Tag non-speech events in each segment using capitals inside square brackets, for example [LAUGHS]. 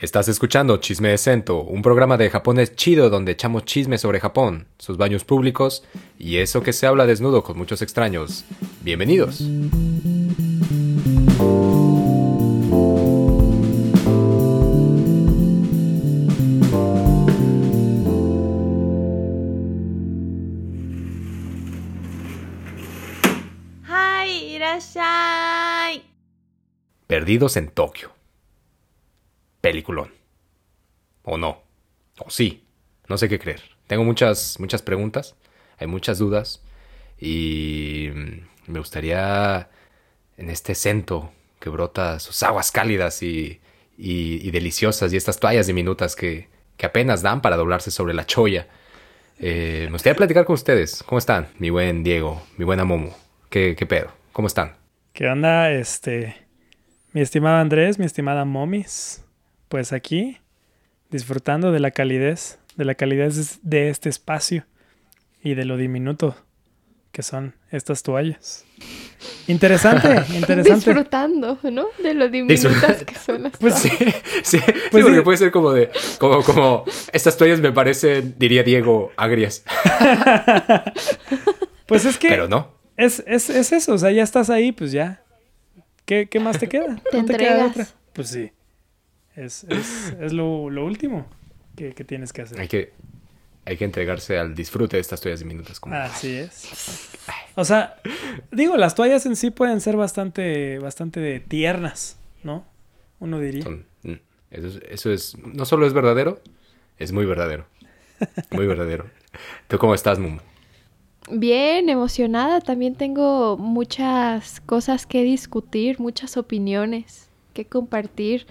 Estás escuchando Chisme de Cento, un programa de japonés chido donde echamos chisme sobre Japón, sus baños públicos y eso que se habla desnudo con muchos extraños. Bienvenidos. Perdidos en Tokio. Peliculón. O no. O sí. No sé qué creer. Tengo muchas, muchas preguntas. Hay muchas dudas. Y mm, me gustaría en este centro que brota sus aguas cálidas y, y- deliciosas y estas toallas diminutas que, que apenas dan para doblarse sobre la cholla. Eh, me gustaría platicar con ustedes. ¿Cómo están? Mi buen Diego, mi buena Momo. ¿Qué, qué pedo? ¿Cómo están? ¿Qué onda, este? Mi estimado Andrés, mi estimada Momis. Pues aquí, disfrutando de la calidez, de la calidez de este espacio y de lo diminuto que son estas toallas. Interesante, [LAUGHS] interesante. Disfrutando, ¿no? De lo diminutas que son las Pues [LAUGHS] Sí, sí, sí, Pues porque sí. puede ser como de, como, como, estas toallas me parecen, diría Diego, agrias. [LAUGHS] Pues es que Pero no. es, es, es eso, o sea, ya estás ahí, pues ya. ¿Qué, qué más te queda? Te ¿No te queda otra? Pues sí. Es, es, es lo, lo último que, que tienes que hacer. Hay que, hay que entregarse al disfrute de estas toallas diminutas. Como, Así es. O sea, digo, las toallas en sí pueden ser bastante, bastante tiernas, ¿no? Uno diría. son- mm, eso, es, eso es, no solo es verdadero, es muy verdadero. Muy verdadero. [LAUGHS] ¿Tú cómo estás, Mumu? Bien, emocionada. También tengo muchas cosas que discutir, muchas opiniones que compartir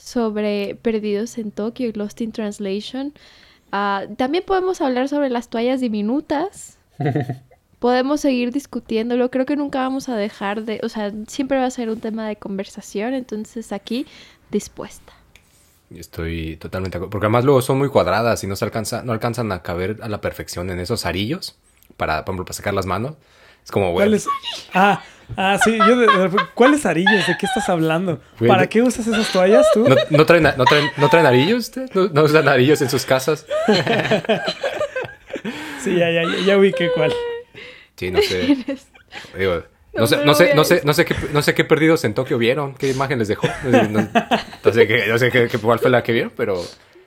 sobre Perdidos en Tokio y Lost in Translation. Ah, también podemos hablar sobre las toallas diminutas. [LAUGHS] Podemos seguir discutiéndolo. Creo que nunca vamos a dejar de, o sea, siempre va a ser un tema de conversación. Entonces aquí dispuesta. Estoy totalmente de acuerdo. Porque además luego son muy cuadradas y no se alcanza, no alcanzan a caber a la perfección en esos arillos para, por ejemplo, para sacar las manos. Es como, güey, ¿Cuáles? Ah, ah, sí, yo de- de- ¿cuáles arillos? ¿De qué estás hablando? Güey, ¿Para qué usas esas toallas tú? ¿No, no traen, no, traen, ¿No traen arillos ustedes? ¿No, no usan arillos en sus casas? [LAUGHS] Sí, ya, ya, ya, ya ubiqué cuál. Sí, no sé. Digo, no sé, no sé, no sé, no sé qué, no sé qué perdidos en Tokio vieron, qué imagen les dejó. No, sé- no- no sé, qué, no sé qué, qué- cuál fue la que vieron, pero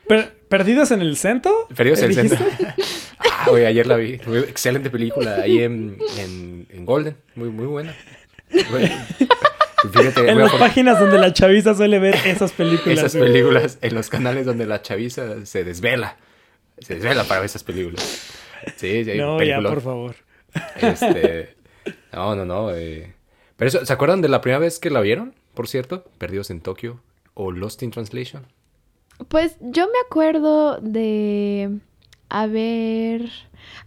Per- ¿Perdidos en el centro? perdidos en el ¿Dijiste? centro. [LAUGHS] Ah, güey, ayer la vi. Muy excelente película ahí en, en, en Golden. Muy, muy buena. Fíjate, En las páginas donde la chaviza suele ver esas películas. esas güey. películas en los canales donde la chaviza se desvela. Se desvela para ver esas películas. Sí, sí, hay No, ya, por favor. Este. No, no, no. eh. Pero eso, ¿se acuerdan de la primera vez que la vieron? Por cierto, Perdidos en Tokio o Lost in Translation. Pues yo me acuerdo de haber,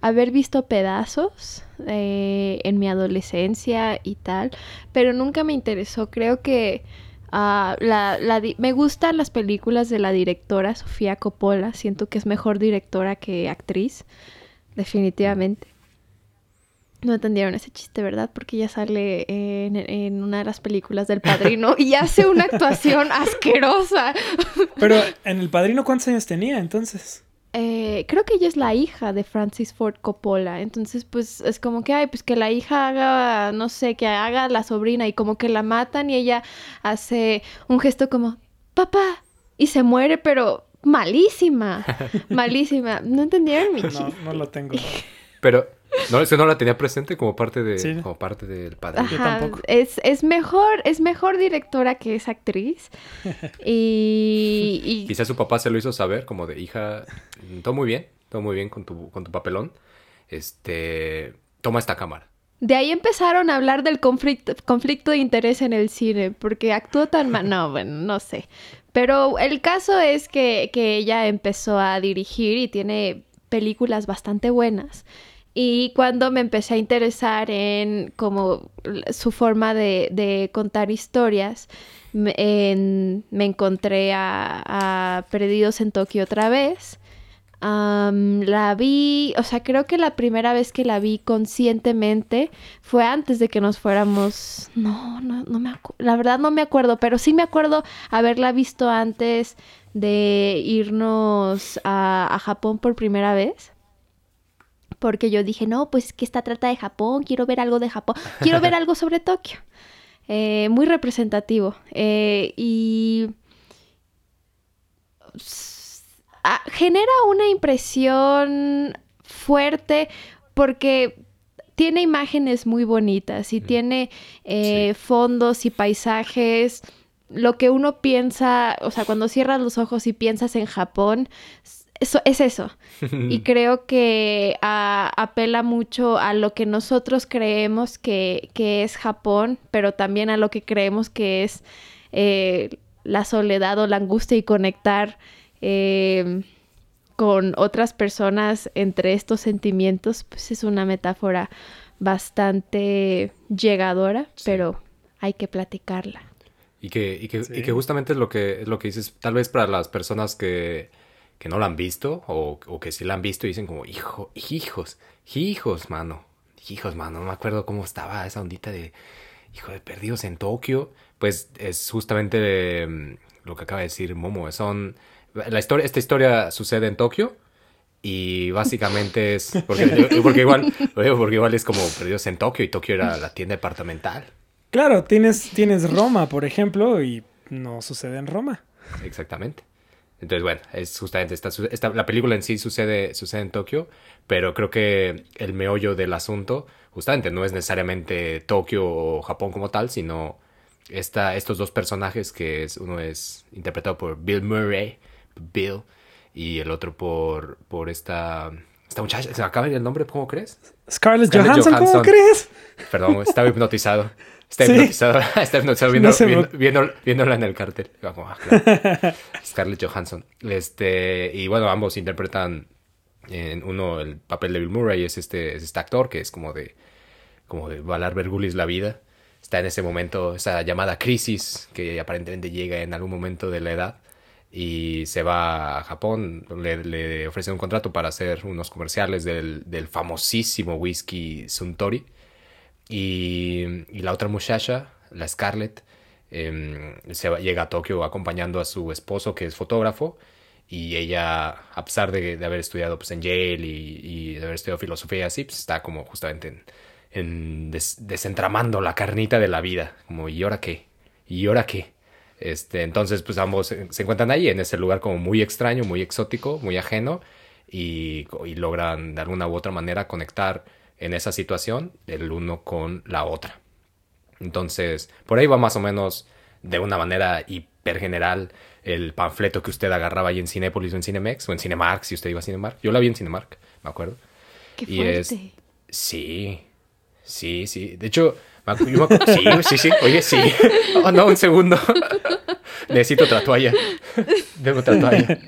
haber visto pedazos eh, en mi adolescencia y tal, pero nunca me interesó. Creo que ah, la, la me gustan las películas de la directora Sofía Coppola. Siento que es mejor directora que actriz, definitivamente. No entendieron ese chiste, ¿verdad? Porque ella sale en, en una de las películas del Padrino y hace una [LAUGHS] actuación asquerosa. Pero en El Padrino, ¿cuántos años tenía entonces? Eh, creo que ella es la hija de Francis Ford Coppola, entonces pues es como que, ay, pues que la hija haga, no sé, que haga la sobrina y como que la matan y ella hace un gesto como, papá, y se muere, pero malísima, [LAUGHS] malísima. ¿No entendieron mi No, chiste? no lo tengo. [LAUGHS] Pero, no, es que no la tenía presente como parte de. Sí. Como parte del padre. yo tampoco. es, es mejor, es mejor directora que es actriz. [LAUGHS] Y, y [LAUGHS] Quizás su papá se lo hizo saber, como de hija, todo muy bien, todo muy bien con tu, con tu papelón. Este. Toma esta cámara. De ahí empezaron a hablar del conflicto, conflicto de interés en el cine, porque actuó tan mal. No, bueno, no sé. Pero el caso es que, que ella empezó a dirigir y tiene películas bastante buenas. Y cuando me empecé a interesar en como su forma de, contar historias, me, en- me encontré a, Perdidos en Tokio otra vez. La vi, o sea, creo que la primera vez que la vi conscientemente fue antes de que nos fuéramos. No, no, no me acuerdo. La verdad no me acuerdo, pero sí me acuerdo haberla visto antes de irnos a Japón por primera vez. Porque yo dije, no, pues que esta trata de Japón, quiero ver algo de Japón, quiero ver [LAUGHS] algo sobre Tokio. Eh, muy representativo. Eh, y genera una impresión fuerte porque tiene imágenes muy bonitas y Mm. tiene eh, fondos y paisajes. Lo que uno piensa, o sea, cuando cierras los ojos y piensas en Japón, eso, es eso. [LAUGHS] Y creo que apela mucho a lo que nosotros creemos que, que es Japón, pero también a lo que creemos que es eh, la soledad o la angustia y conectar eh, con otras personas entre estos sentimientos, pues es una metáfora bastante llegadora, Sí. pero hay que platicarla. Y que, y que, Sí. y que justamente es lo que, es lo que dices, tal vez para las personas que, que no la han visto o, o que sí la han visto y dicen como, hijo, hijos, hijos, mano, hijos, mano, no me acuerdo cómo estaba esa ondita de, hijo de perdidos en Tokio, pues es justamente mm, lo que acaba de decir Momo, son, la historia, esta historia sucede en Tokio y básicamente es, [LAUGHS] porque, porque igual, porque igual es como perdidos en Tokio y Tokio era la tienda departamental. Claro, tienes, tienes Roma, por ejemplo, y no sucede en Roma. Exactamente. Entonces, bueno, es justamente esta, esta- la película en sí sucede, sucede en Tokio, pero creo que el meollo del asunto justamente no es necesariamente Tokio o Japón como tal, sino esta, estos dos personajes que es, uno es interpretado por Bill Murray, Bill, y el otro por, por esta, esta muchacha, ¿se me acaba el nombre? ¿Cómo crees? Scarlett, Scarlett Johansson, ¿cómo Johansson. crees? Perdón, estaba hipnotizado. [LAUGHS] Está Sí. hipnotizado, [LAUGHS] está hipnotizado viendo, No me- viendo- viendo- viéndola en el cartel. Como, ah, claro. [LAUGHS] Scarlett Johansson. Este, y bueno, ambos interpretan en uno el papel de Bill Murray, es este, es este actor que es como de, como de Valar Vergulis la vida. Está en ese momento, esa llamada crisis que aparentemente llega en algún momento de la edad y se va a Japón, le, le ofrecen un contrato para hacer unos comerciales del, del famosísimo whisky Suntory. Y, la otra muchacha, la Scarlett, em, se llega a Tokio acompañando a su esposo, que es fotógrafo, y ella, a pesar de, haber estudiado pues, en Yale y, de haber estudiado filosofía y así, pues, está como justamente en, en des- desentramando la carnita de la vida, como ¿y ahora qué? ¿Y ahora qué? Este, entonces, pues ambos se se encuentran ahí en ese lugar como muy extraño, muy exótico, muy ajeno, y, y logran de alguna u otra manera conectar en esa situación el uno con la otra. Entonces, por ahí va más o menos de una manera hiper general el panfleto que usted agarraba ahí en Cinépolis o en Cinemex o en Cinemark, si usted iba a Cinemark. Yo la vi en Cinemark, me acuerdo. Qué Y fuerte. es- Sí, sí, sí. De hecho, sí, sí, sí. Oye, sí. Oh, no, un segundo. [LAUGHS] Necesito otra toalla. [LAUGHS] Debo otra toalla.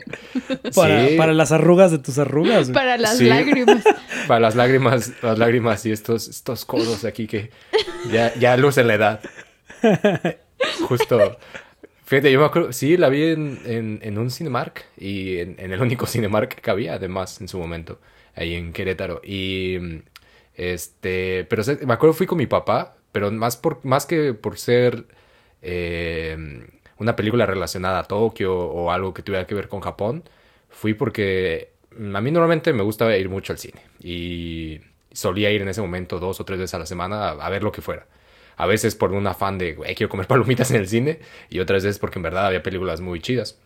Para, Sí, para las arrugas de tus arrugas. Para las Sí. lágrimas. [LAUGHS] para las lágrimas, las lágrimas y estos, estos codos aquí que ya, ya lucen la edad. Justo. Fíjate, yo me acuerdo, sí, la vi en, en, en un Cinemark y en, en el único Cinemark que había, además, en su momento, ahí en Querétaro. Y este, pero me acuerdo fui con mi papá, pero más por más que por ser eh, una película relacionada a Tokio o algo que tuviera que ver con Japón, fui porque a mí normalmente me gusta ir mucho al cine y solía ir en ese momento dos o tres veces a la semana a, ver lo que fuera. A veces por un afán de, güey, quiero comer [LAUGHS] palomitas en el cine y otras veces porque en verdad había películas muy chidas.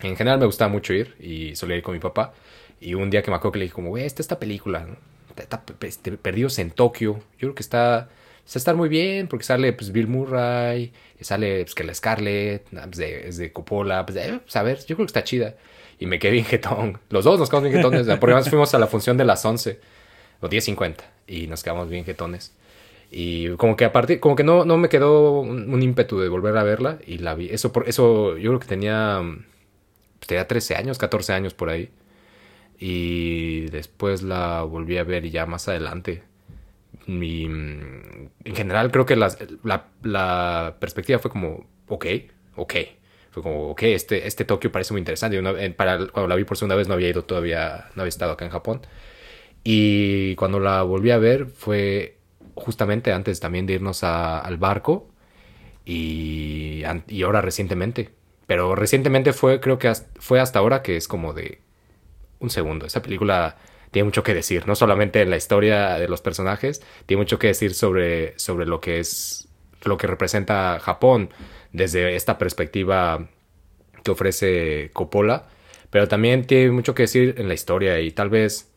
En general me gustaba mucho ir y solía ir con mi papá. Y un día que me acuerdo que le dije como, güey, esta esta película, está, este, Perdidos en Tokio. Yo creo que está, está a estar muy bien porque sale pues Bill Murray, sale pues Scarlett, ah, pues, de- es de Coppola, pues, pues, a ver, yo creo que está chida. Y me quedé jetón. Los dos nos quedamos bien jetones. Porque además fuimos a la función de las 11 o 10.50 y nos quedamos bien jetones. Y como que aparte, como que no, no me quedó un, un ímpetu de volver a verla y la vi. Eso, por, eso yo creo que tenía, pues, tenía 13 años, 14 años por ahí. Y después la volví a ver y ya más adelante. Mm, en general creo que la, la perspectiva fue como, ok, ok. Fue como, ok, este, este Tokio parece muy interesante. Una- para, cuando la vi por segunda vez no había ido todavía, no había estado acá en Japón. Y cuando la volví a ver fue justamente antes también de irnos al barco y, y ahora recientemente. Pero recientemente fue, creo que fue hasta ahora que es como de un segundo. Esa película tiene mucho que decir, no solamente en la historia de los personajes, tiene mucho que decir sobre, sobre lo que es, lo que representa Japón desde esta perspectiva que ofrece Coppola, pero también tiene mucho que decir en la historia y tal vez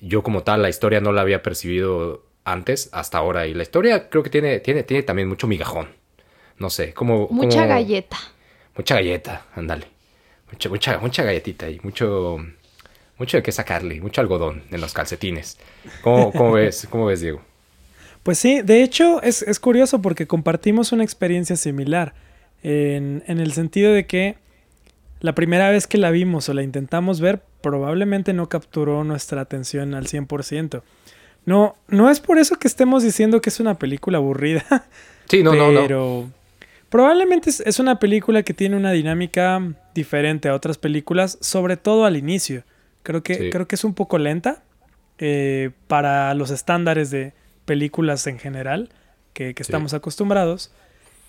yo como tal la historia no la había percibido antes hasta ahora y la historia creo que tiene, tiene, tiene también mucho migajón. No sé, como... Mucha como- galleta. Mucha galleta, ándale. Mucha, mucha, mucha galletita y mucho, mucho de qué sacarle, mucho algodón en los calcetines. ¿Cómo, cómo ves, cómo ves, Diego? Pues sí, de hecho es, es curioso porque compartimos una experiencia similar en, en el sentido de que la primera vez que la vimos o la intentamos ver probablemente no capturó nuestra atención al 100%. No, no es por eso que estemos diciendo que es una película aburrida, [LAUGHS] Sí, no, no, no. pero probablemente es, es una película que tiene una dinámica diferente a otras películas, sobre todo al inicio. Creo que, Sí. creo que es un poco lenta eh, para los estándares de películas en general que, que Sí. estamos acostumbrados.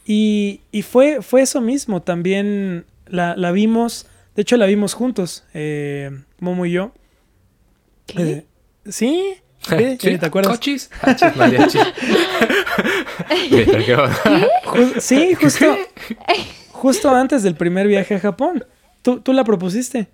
Y, y fue, fue eso mismo, también la, la vimos, de hecho la vimos juntos, eh, Momo y yo. ¿Qué? Eh, sí, [LAUGHS] ¿Qué? ¿Sí? ¿te acuerdas? Cochis. Sí, justo, [LAUGHS] [LAUGHS] justo antes del primer viaje a Japón. Tú, tú la propusiste.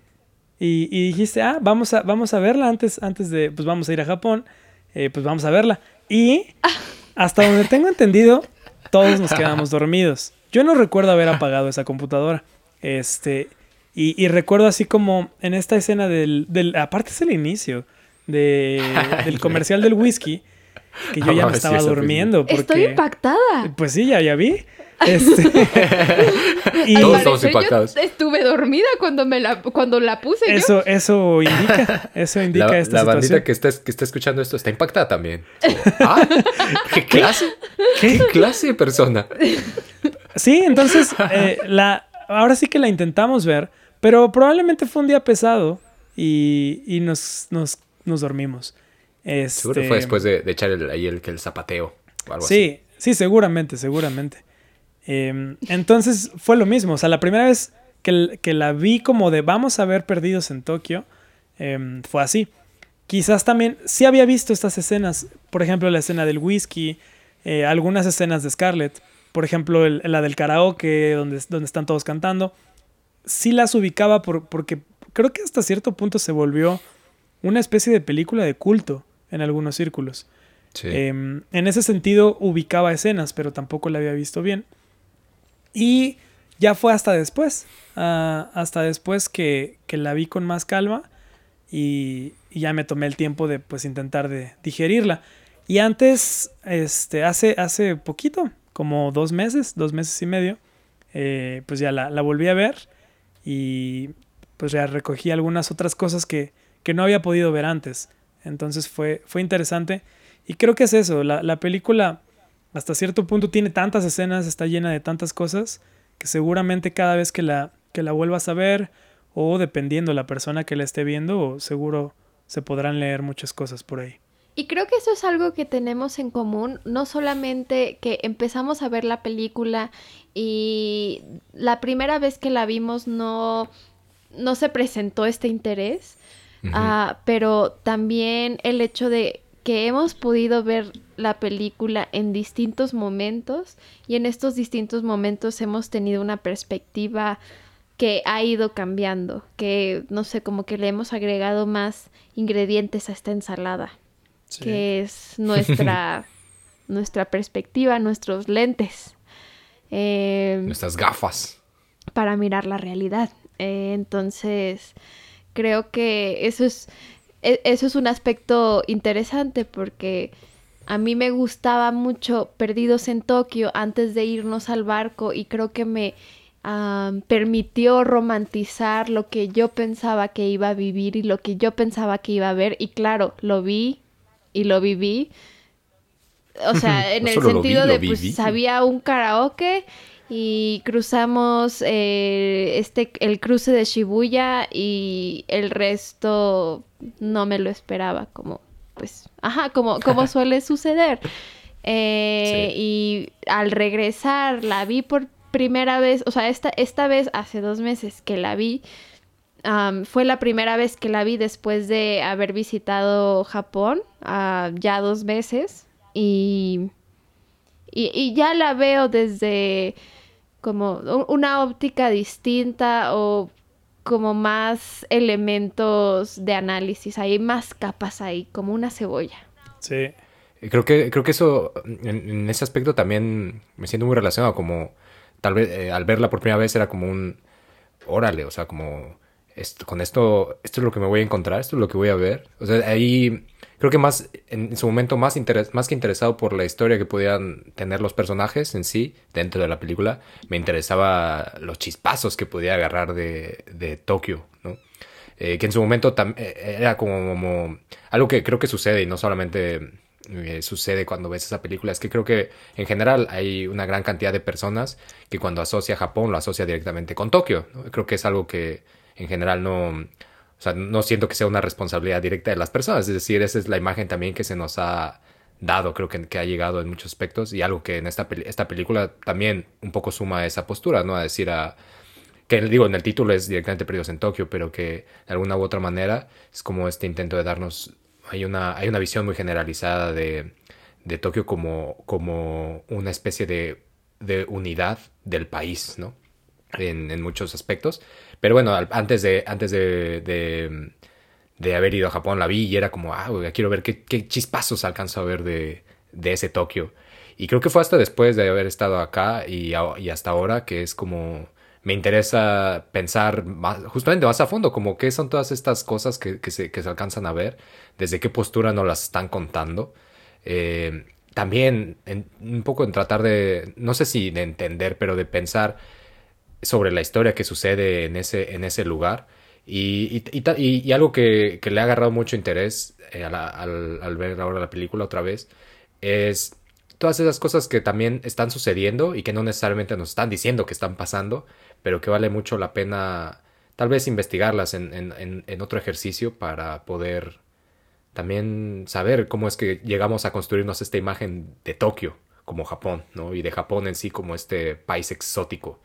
Y, y dijiste, ah, vamos a, vamos a verla antes, antes de, pues vamos a ir a Japón. eh, pues vamos a verla. Y [LAUGHS] hasta donde tengo entendido, todos nos quedamos dormidos. Yo no recuerdo haber apagado esa computadora. Este, y, y recuerdo así como en esta escena del, del aparte es el inicio de, [LAUGHS] del comercial del whisky, que yo No ya me estaba durmiendo. Porque, Estoy impactada. pues sí, ya, ya vi. Este, [LAUGHS] [LAUGHS] y Todos estamos impactados. Yo estuve dormida cuando me la cuando la puse yo. eso, eso indica, [LAUGHS] eso indica La, esta la situación. bandita que está, que está escuchando esto está impactada también. Ah, ¿qué clase? ¿Qué clase de persona? Sí, entonces, eh, la, ahora sí que la intentamos ver, pero probablemente fue un día pesado y, y nos, nos, nos dormimos. Seguro Este, fue después de, de echar el, ahí el, que el zapateo o algo Sí, sí, seguramente, seguramente. Eh, entonces fue lo mismo. O sea, la primera vez que, la vi como de vamos a ver Perdidos en Tokio, eh, fue así. Quizás también sí había visto estas escenas, por ejemplo, la escena del whisky, eh, algunas escenas de Scarlett, por ejemplo, el- la del karaoke, donde, donde están todos cantando. Sí las ubicaba por- porque creo que hasta cierto punto se volvió una especie de película de culto en algunos círculos. Sí. Em, en ese sentido ubicaba escenas, pero tampoco la había visto bien. Y ya fue hasta después, ah, hasta después que, que la vi con más calma y, ya me tomé el tiempo de pues intentar de digerirla. Y antes, este, hace, hace poquito, como dos meses, dos meses y medio, eh, pues ya la, la volví a ver y pues ya recogí algunas otras cosas que, que no había podido ver antes. Entonces fue, fue interesante. Y creo que es eso, la, la película hasta cierto punto tiene tantas escenas, está llena de tantas cosas, que seguramente cada vez que la, que la vuelvas a ver, o dependiendo la persona que la esté viendo, seguro se podrán leer muchas cosas por ahí. Y creo que eso es algo que tenemos en común, no solamente que empezamos a ver la película y la primera vez que la vimos no, no se presentó este interés, ah, pero también el hecho de que hemos podido ver la película en distintos momentos y en estos distintos momentos hemos tenido una perspectiva que ha ido cambiando, que no sé, como que le hemos agregado más ingredientes a esta ensalada que es nuestra, [LAUGHS] nuestra perspectiva, nuestros lentes eh, Nuestras gafas. para mirar la realidad. Eh, entonces, creo que eso es, eso es un aspecto interesante porque a mí me gustaba mucho Perdidos en Tokio antes de irnos al barco y creo que me am, permitió romantizar lo que yo pensaba que iba a vivir y lo que yo pensaba que iba a ver y claro, lo vi y lo viví. O sea, [LAUGHS] en No el vi, sentido de pues viví. había un karaoke y, cruzamos eh, este el cruce de Shibuya y el resto no me lo esperaba como pues ajá como como [LAUGHS] suele suceder. Eh, y al regresar la vi por primera vez o sea esta esta vez hace dos meses que la vi fue la primera vez que la vi después de haber visitado Japón ah, ya dos veces y, y y ya la veo desde como una óptica distinta o como más elementos de análisis, hay más capas ahí, como una cebolla. Sí. Y Creo que, creo que eso, en, en ese aspecto también me siento muy relacionado, como tal vez eh, al verla por primera vez era como un, órale, o sea, como esto, con esto, esto es lo que me voy a encontrar, esto es lo que voy a ver. O sea, ahí creo que más, en, su momento, más, más que interesado por la historia que podían tener los personajes en sí, dentro de la película, me interesaba los chispazos que podía agarrar de, de Tokio, ¿no? Eh, que en su momento eh, era como, algo que creo que sucede y no solamente eh, sucede cuando ves esa película, es que creo que en general hay una gran cantidad de personas que cuando asocia a Japón lo asocia directamente con Tokio. Creo que es algo que en general no, o sea, no siento que sea una responsabilidad directa de las personas, es decir, esa es la imagen también que se nos ha dado, creo que, que ha llegado en muchos aspectos y algo que en esta, esta película también un poco suma a esa postura, ¿no? A decir a que digo, en el título es directamente Perdidos en Tokio, pero que de alguna u otra manera es como este intento de darnos, hay una, hay una visión muy generalizada de, de Tokio como, como una especie de, de unidad del país, ¿no? En, en muchos aspectos. Pero bueno, antes de, antes de, de, de haber ido a Japón la vi y era como, ah, quiero ver qué, chispazos alcanzo a ver de, de ese Tokio. Y creo que fue hasta después de haber estado acá y, hasta ahora que es como me interesa pensar más, justamente más a fondo, como qué son todas estas cosas que, se, que se alcanzan a ver, desde qué postura nos las están contando. Eh, también un poco en tratar de, no sé si de entender, pero de pensar sobre la historia que sucede en ese, en ese lugar. Y, y, y y- algo que, que le ha agarrado mucho interés eh, al, ver ahora la película otra vez es todas esas cosas que también están sucediendo y que no necesariamente nos están diciendo que están pasando, pero que vale mucho la pena tal vez investigarlas en, en, en, en otro ejercicio para poder también saber cómo es que llegamos a construirnos esta imagen de Tokio como Japón, ¿no? Y de Japón en sí como este país exótico.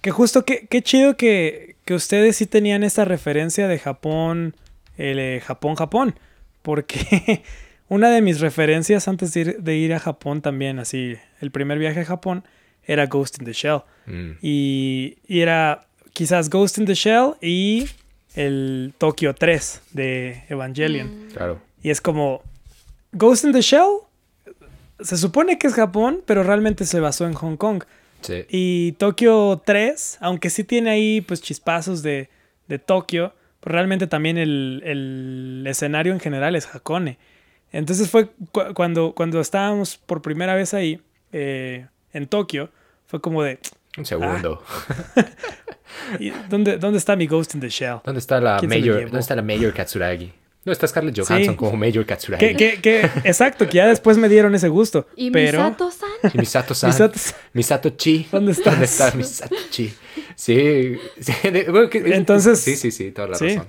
Que justo, qué, qué chido que, que ustedes sí tenían esta referencia de Japón, el eh, Japón, Japón. Porque [LAUGHS] una de mis referencias antes de ir, de ir a Japón también, así, el primer viaje a Japón, era Ghost in the Shell. Mm. Y, y era quizás Ghost in the Shell y el Tokio 3 de Evangelion. Claro. Y es como, Ghost in the Shell se supone que es Japón, pero realmente se basó en Hong Kong. Sí. Y Tokio 3, aunque sí tiene ahí pues chispazos de, de Tokio, pues realmente también el, el escenario en general es Hakone. Entonces fue cu- cuando, cuando estábamos por primera vez ahí, eh, en Tokio, fue como de, Un segundo. [LAUGHS] ¿y ¿dónde, ¿dónde está mi Ghost in the Shell? ¿Dónde está la ¿Quién se lo Mayor? ¿Dónde está la Mayor Katsuragi? No está Scarlett Johansson Sí. como Mayor Katsuragi. Que, que, que, exacto, que ya después me dieron ese gusto. Y pero Misato-san. Y Misato-san. Misato- Misato Chi. ¿Dónde estás? ¿Dónde está Misato Chi? Sí. sí, [LAUGHS] de- bueno, que- Entonces- Sí, sí, sí, toda la sí. razón.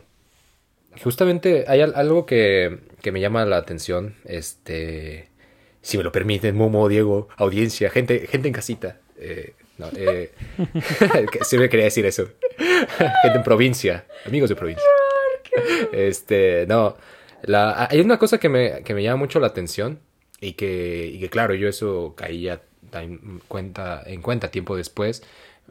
Justamente hay al- algo que, que me llama la atención. Este. Si me lo permiten, Momo, Diego, audiencia, gente, gente en casita. Eh, no, eh, [LAUGHS] siempre quería decir eso. [LAUGHS] gente en provincia, amigos de provincia. [LAUGHS] Este, no. Hay una cosa que me, que me llama mucho la atención y que, que claro, yo eso caía en cuenta, en cuenta tiempo después,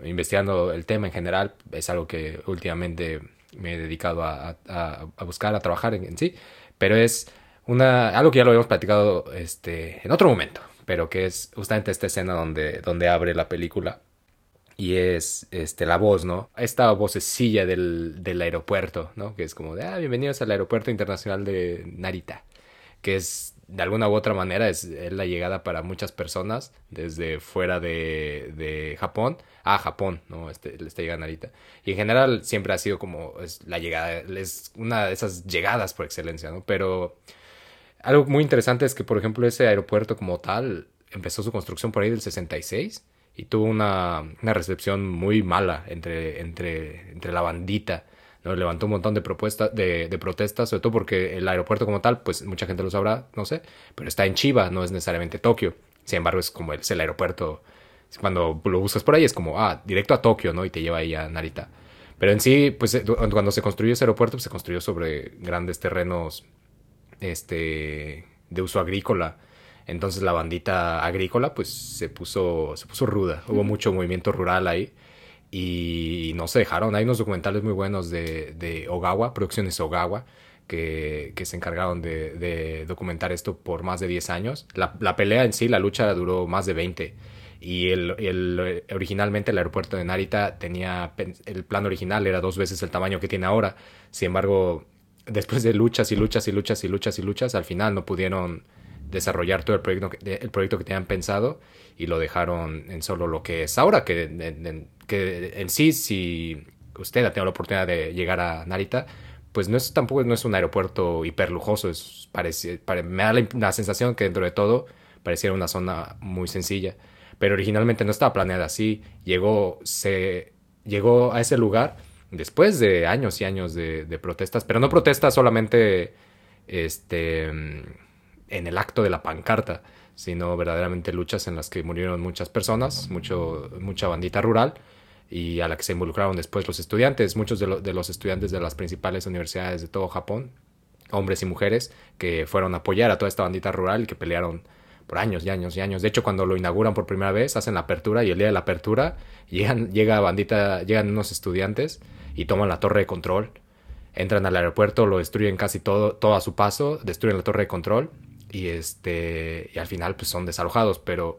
investigando el tema en general, es algo que últimamente me he dedicado a, a- buscar, a trabajar en, en sí, pero es una, algo que ya lo habíamos platicado este, en otro momento, pero que es justamente esta escena donde, donde abre la película y es este la voz, ¿no? Esta vocecilla del, del aeropuerto, ¿no? Que es como de, ah, bienvenidos al aeropuerto internacional de Narita, que es de alguna u otra manera es, la llegada para muchas personas desde fuera de, de Japón a Japón, ¿no? Este, esta llegada a Narita. Y en general siempre ha sido como es la llegada, es una de esas llegadas por excelencia, ¿no? Pero algo muy interesante es que, por ejemplo, ese aeropuerto como tal empezó su construcción por ahí del 66 y tuvo una, una recepción muy mala entre, entre, entre la bandita. ¿no? Levantó un montón de, propuestas, de, de, protestas, sobre todo porque el aeropuerto como tal, pues mucha gente lo sabrá, no sé, pero está en Chiba, no es necesariamente Tokio. Sin embargo, es como el, es el aeropuerto, cuando lo buscas por ahí es como, ah, directo a Tokio, ¿no? Y te lleva ahí a Narita. Pero en sí, pues eh, cuando se construyó ese aeropuerto, pues, se construyó sobre grandes terrenos este, de uso agrícola. Entonces la bandita agrícola pues se puso, se puso ruda. Hubo mucho movimiento rural ahí y no se dejaron. Hay unos documentales muy buenos de, de Ogawa, Producciones Ogawa, que, que se encargaron de, de, documentar esto por más de 10 años. La, la, pelea en sí, la lucha duró más de 20. Y el, el, originalmente el aeropuerto de Narita tenía, el plan original era dos veces el tamaño que tiene ahora. Sin embargo, después de luchas y luchas y luchas y luchas y luchas, al final no pudieron desarrollar todo el proyecto, que, el proyecto que tenían pensado y lo dejaron en solo lo que es ahora, que, en, que en sí, si usted ha tenido la oportunidad de llegar a Narita, pues no es, tampoco no es un aeropuerto hiperlujoso, es, parece, me da la, sensación que dentro de todo pareciera una zona muy sencilla, pero originalmente no estaba planeada así, llegó, se, llegó a ese lugar después de años y años de, de protestas, pero no protestas solamente este en el acto de la pancarta, sino verdaderamente luchas en las que murieron muchas personas, mucho, mucha bandita rural y a la que se involucraron después los estudiantes, muchos de, de los estudiantes de las principales universidades de todo Japón, hombres y mujeres, que fueron a apoyar a toda esta bandita rural y que pelearon por años y años y años. De hecho, cuando lo inauguran por primera vez, hacen la apertura y el día de la apertura llegan, llega bandita, llegan unos estudiantes y toman la torre de control. Entran al aeropuerto, lo destruyen casi todo, todo a su paso, destruyen la torre de control y este y al final pues son desalojados pero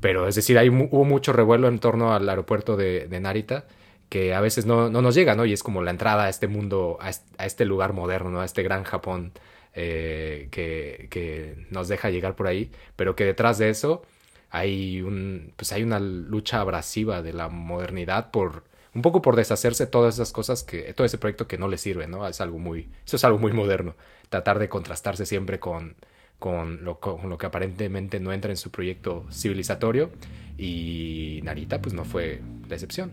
pero es decir hay hubo mucho revuelo en torno al aeropuerto de, de Narita que a veces no, no, nos llega no y es como la entrada a este mundo a este, lugar moderno a este gran Japón eh, que, que nos deja llegar por ahí pero que detrás de eso hay un pues hay una lucha abrasiva de la modernidad por un poco por deshacerse todas esas cosas que todo ese proyecto que no le sirve no es algo muy eso es algo muy moderno tratar de contrastarse siempre con con lo, con lo, que aparentemente no entra en su proyecto civilizatorio y Narita pues no fue la excepción.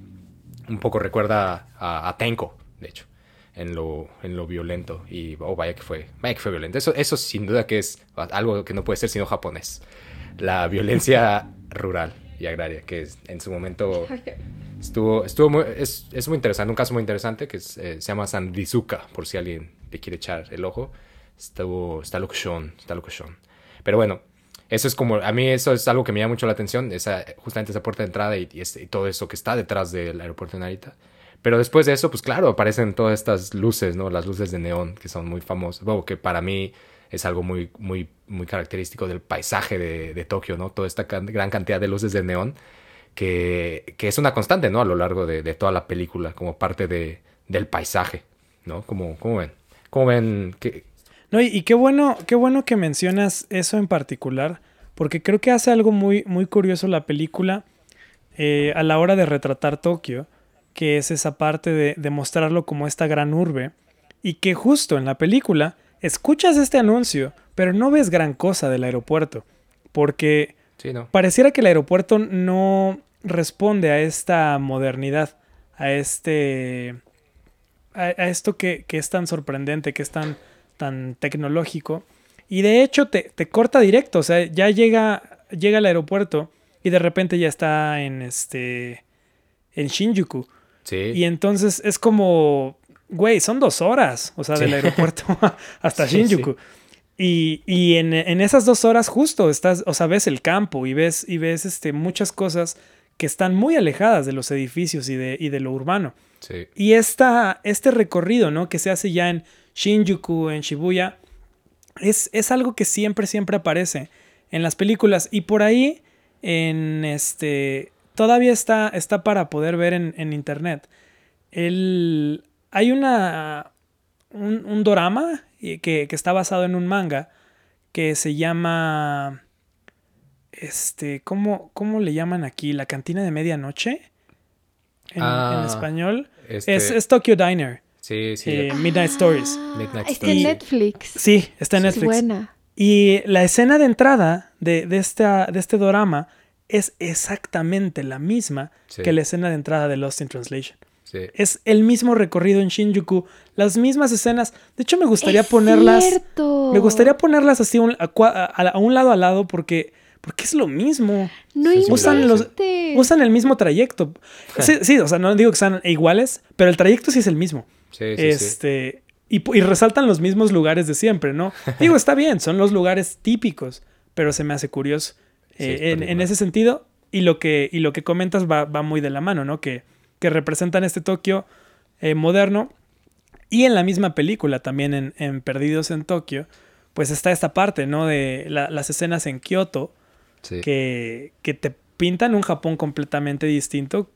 Un poco recuerda a, a Tenko, de hecho, en lo, en lo violento y oh vaya que fue, vaya que fue violento. Eso, eso sin duda que es algo que no puede ser sino japonés. La violencia [LAUGHS] rural y agraria que en su momento [LAUGHS] estuvo, estuvo muy, es, es, muy interesante, un caso muy interesante que eh, se llama Sandizuka, por si alguien le quiere echar el ojo Estuvo, está locución, está locución. Pero bueno, eso es como, a mí eso es algo que me llama mucho la atención, esa, justamente esa puerta de entrada y, y, todo eso que está detrás del aeropuerto de Narita. Pero después de eso, pues claro, aparecen todas estas luces, ¿no? Las luces de neón que son muy famosas. Bueno, que para mí es algo muy, muy, muy característico del paisaje de, de Tokio, ¿no? Toda esta gran cantidad de luces de neón que, que es una constante, ¿no? A lo largo de, de toda la película, como parte de, del paisaje, ¿no? Como, ¿Cómo ven? ¿Cómo ven? ¿Qué, no, y, qué bueno, qué bueno que mencionas eso en particular, porque creo que hace algo muy, muy curioso la película eh, a la hora de retratar Tokio, que es esa parte de, de, mostrarlo como esta gran urbe, y que justo en la película escuchas este anuncio, pero no ves gran cosa del aeropuerto, porque pareciera que el aeropuerto no responde a esta modernidad, a este... a, esto que, que es tan sorprendente, que es tan tan tecnológico. Y de hecho te, te, corta directo, o sea, ya llega, llega al aeropuerto y de repente ya está en este en Shinjuku. Sí. Y entonces es como, güey, son dos horas, o sea, del aeropuerto [LAUGHS] [LAUGHS] hasta Shinjuku. Y, y en, en, esas dos horas justo estás, o sea, ves el campo y ves, y ves este, muchas cosas que están muy alejadas de los edificios y de, y de lo urbano. Sí. Y esta, este recorrido, ¿no? Que se hace ya en Shinjuku, en Shibuya, es, es algo que siempre, siempre aparece en las películas. Y por ahí, en este, todavía está, está para poder ver en, en internet. El, hay una, un, un dorama que, que, está basado en un manga que se llama, este, ¿cómo, cómo le llaman aquí? La cantina de medianoche. En, Ah, en español. este- Es, es Tokyo Diner. Sí, sí. eh, Midnight Stories. Midnight Está en Stories. Netflix. Sí, está en Es Netflix. buena. Y la escena de entrada de, de, esta, de este dorama es exactamente la misma Sí. que la escena de entrada de Lost in Translation. Sí. Es el mismo recorrido en Shinjuku, las mismas escenas. De hecho, me gustaría Es ponerlas. cierto. Me gustaría ponerlas así un- a, cua- a- a un lado a lado porque, porque es lo mismo. No Sí, Usan los-. Usan el mismo trayecto. [LAUGHS] Sí, sí, o sea, no digo que sean iguales, pero el trayecto sí es el mismo. Sí, sí, sí. este, Y, resaltan los mismos lugares de siempre, ¿no? [LAUGHS] Digo, está bien, son los lugares típicos, pero se me hace curioso. Eh, en, ese sentido, y lo que, y lo que comentas va, va muy de la mano, ¿no? Que, que representan este Tokio eh, moderno. Y en la misma película, también en, en Perdidos en Tokio, pues está esta parte, ¿no? De la- las escenas en Kioto, que, que te pintan un Japón completamente distinto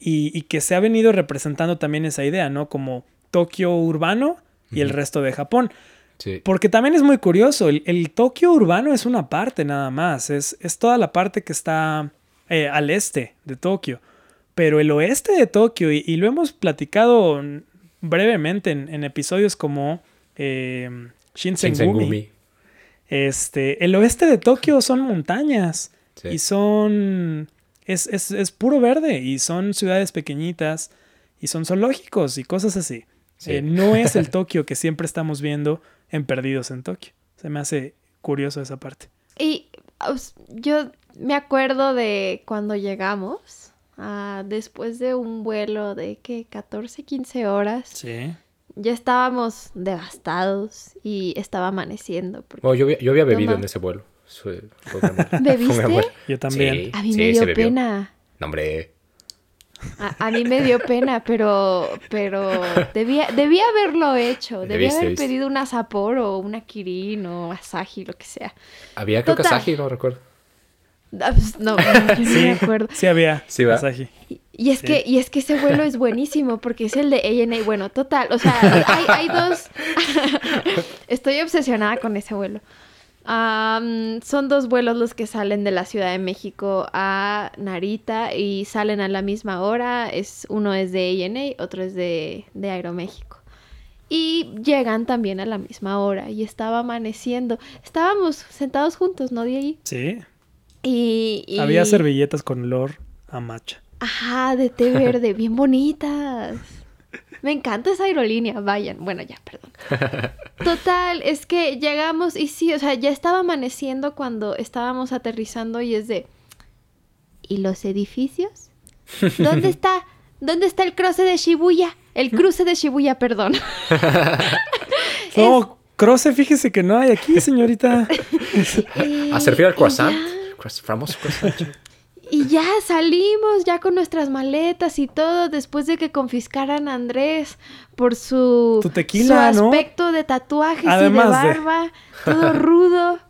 y, y que se ha venido representando también esa idea, ¿no? Como Tokio urbano y el resto de Japón. Sí. Porque también es muy curioso, el, el Tokio urbano es una parte nada más, es, es toda la parte que está eh, al este de Tokio. Pero el oeste de Tokio, y, y lo hemos platicado brevemente en, en episodios como eh, Shinsengumi, Shinsengumi. este, el oeste de Tokio son montañas Sí. y son... Es, es, es puro verde y son ciudades pequeñitas y son zoológicos y cosas así. Sí. Eh, no es el [LAUGHS] Tokio que siempre estamos viendo en Perdidos en Tokio. Se me hace curioso esa parte. Y os- yo me acuerdo de cuando llegamos, ah, después de un vuelo de que 14, 15 horas, Sí. ya estábamos devastados y estaba amaneciendo. porque Bueno, yo, había- yo había bebido en ese vuelo. Fue- [LAUGHS] fue un- fue un ¿Bebiste? Yo también. Sí, A mí sí, me dio pena. No, hombre. A, a mí me dio pena, pero, pero debía, debía haberlo hecho. Debía Debiste, haber debiste. pedido una Sapporo o una Kirin o Asahi, lo que sea. Había creo que Total. Asahi, no recuerdo. Ah, pues, No, yo no Sí, me acuerdo. sí había. Sí, va. Asahi. Y- Y es, Sí. que, y es que ese vuelo es buenísimo porque es el de ANA. Bueno, total, o sea, hay, hay dos... [LAUGHS] Estoy obsesionada con ese vuelo. Son dos vuelos los que salen de la Ciudad de México a Narita y salen a la misma hora. Es, uno es de ANA, otro es de, de Aeroméxico. Y llegan también a la misma hora y estaba amaneciendo. Estábamos sentados juntos, ¿no, Diego? Sí. Y, y- Había servilletas con olor a matcha. Ajá, de té verde, bien bonitas. Me encanta esa aerolínea, vayan. Bueno, ya, perdón. [LAUGHS] Total, es que llegamos y sí, o sea, ya estaba amaneciendo cuando estábamos aterrizando y es de... ¿Y los edificios? ¿Dónde [LAUGHS] está? ¿Dónde está el cruce de Shibuya? El cruce de Shibuya, perdón. [LAUGHS] No, Croce, fíjese que no hay aquí, señorita. Y- ¿A servir al croissant? ya- Famoso croissant. Y ya salimos, ya con nuestras maletas y todo, después de que confiscaran a Andrés por su, Tu tequila, su ¿no? aspecto de tatuajes Además y de- de barba, todo rudo. [LAUGHS]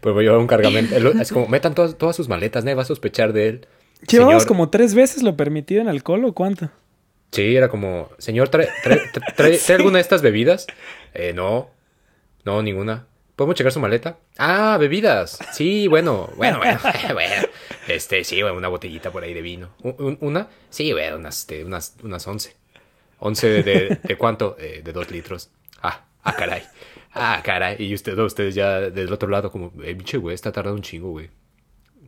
Pues voy a llevar un cargamento. Es como, metan todas, todas sus maletas, nadie va a sospechar de él. ¿Llevabas Señor- como tres veces lo permitido en alcohol o cuánto? Sí, era como, señor, ¿trae, trae, trae- trae- trae [LAUGHS] alguna de estas bebidas? Eh, no, no, ninguna. ¿Podemos checar su maleta? Ah, bebidas. Sí, bueno, [LAUGHS] bueno, bueno, [LAUGHS] bueno. Este, sí, bueno, una botellita por ahí de vino. ¿Un- un- ¿Una? Sí, bueno, unas, este, unas, unas once. ¿Once de, de, [LAUGHS] de cuánto? Eh, de dos litros. Ah, ah, caray. Ah, caray. Y usted, ustedes ya del otro lado como, eh, pinche güey, está tardando un chingo, güey.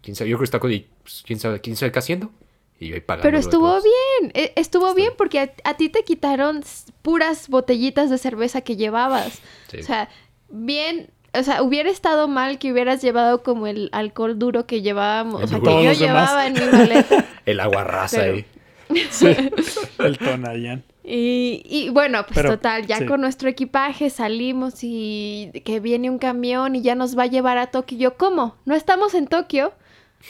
¿Quién sabe? Yo creo que está con... pues, ¿Quién sabe, quién sabe qué haciendo? Y yo ahí pagando. Pero estuvo bien, e- estuvo bien porque a, a ti te quitaron puras botellitas de cerveza que llevabas. Sí. O sea, bien, o sea, hubiera estado mal que hubieras llevado como el alcohol duro que llevábamos, o sea, que yo demás. llevaba en mi maleta. [LAUGHS] El agua rasa Pero- ahí. [LAUGHS] El Tonayán. Y, y bueno, pues Pero, total, ya sí. con nuestro equipaje salimos y que viene un camión y ya nos va a llevar a Tokio. Y Yo, ¿cómo? ¿No estamos en Tokio?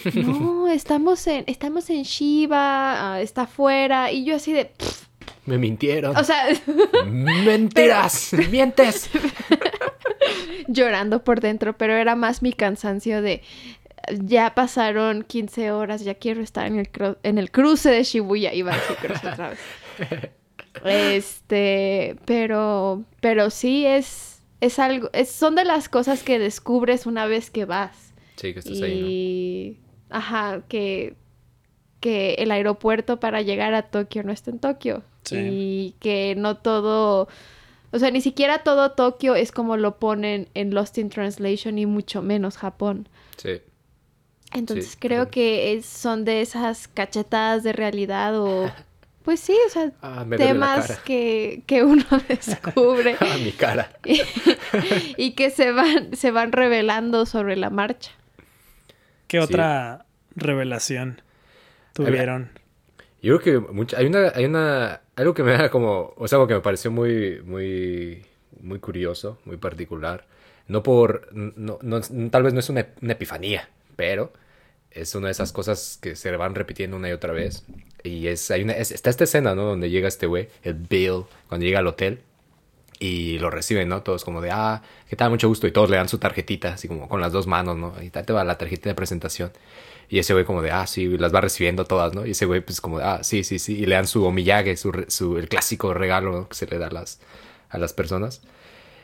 [LAUGHS] No, estamos en, estamos en Shiba, ah, está afuera. Y yo así de, pff, Me mintieron. o sea, Mentiras, mientes. [LAUGHS] llorando por dentro, pero era más mi cansancio de, ya pasaron 15 horas, ya quiero estar en el, cru- en el cruce de Shibuya. Iba a decir cruce otra vez. [LAUGHS] Este, pero, pero sí es, es algo, es, son de las cosas que descubres una vez que vas. Sí, que estás ahí, Y, ajá, que, que el aeropuerto para llegar a Tokio no está en Tokio. Sí. Y que no todo, o sea, ni siquiera todo Tokio es como lo ponen en Lost in Translation y mucho menos Japón. Sí. Entonces Sí, creo que es- son de esas cachetadas de realidad o... [LAUGHS] Pues sí, o sea, Ah, temas que, que uno [LAUGHS] descubre [LAUGHS] Ah, mi cara. y que se van, se van revelando sobre la marcha. ¿Qué Sí. otra revelación tuvieron? Yo creo que mucha- hay una, hay una, algo que me da como, o sea, algo que me pareció muy, muy, muy curioso, muy particular. No por, no, no- tal vez no es una, epifanía, pero es una de esas cosas que se van repitiendo una y otra vez. Y es, hay una, es- está esta escena, ¿no? Donde llega este güey, el Bill, cuando llega al hotel y lo reciben, ¿no? Todos como de, ah, ¿qué tal? Mucho gusto. Y todos le dan su tarjetita, así como con las dos manos, ¿no? Y tal te va la tarjetita de presentación. Y ese güey como de, ah, sí, las va recibiendo todas, ¿no? Y ese güey pues como de, ah, sí, sí, sí. Y le dan su omiyage, su, su, el clásico regalo que se le da a las, a las personas.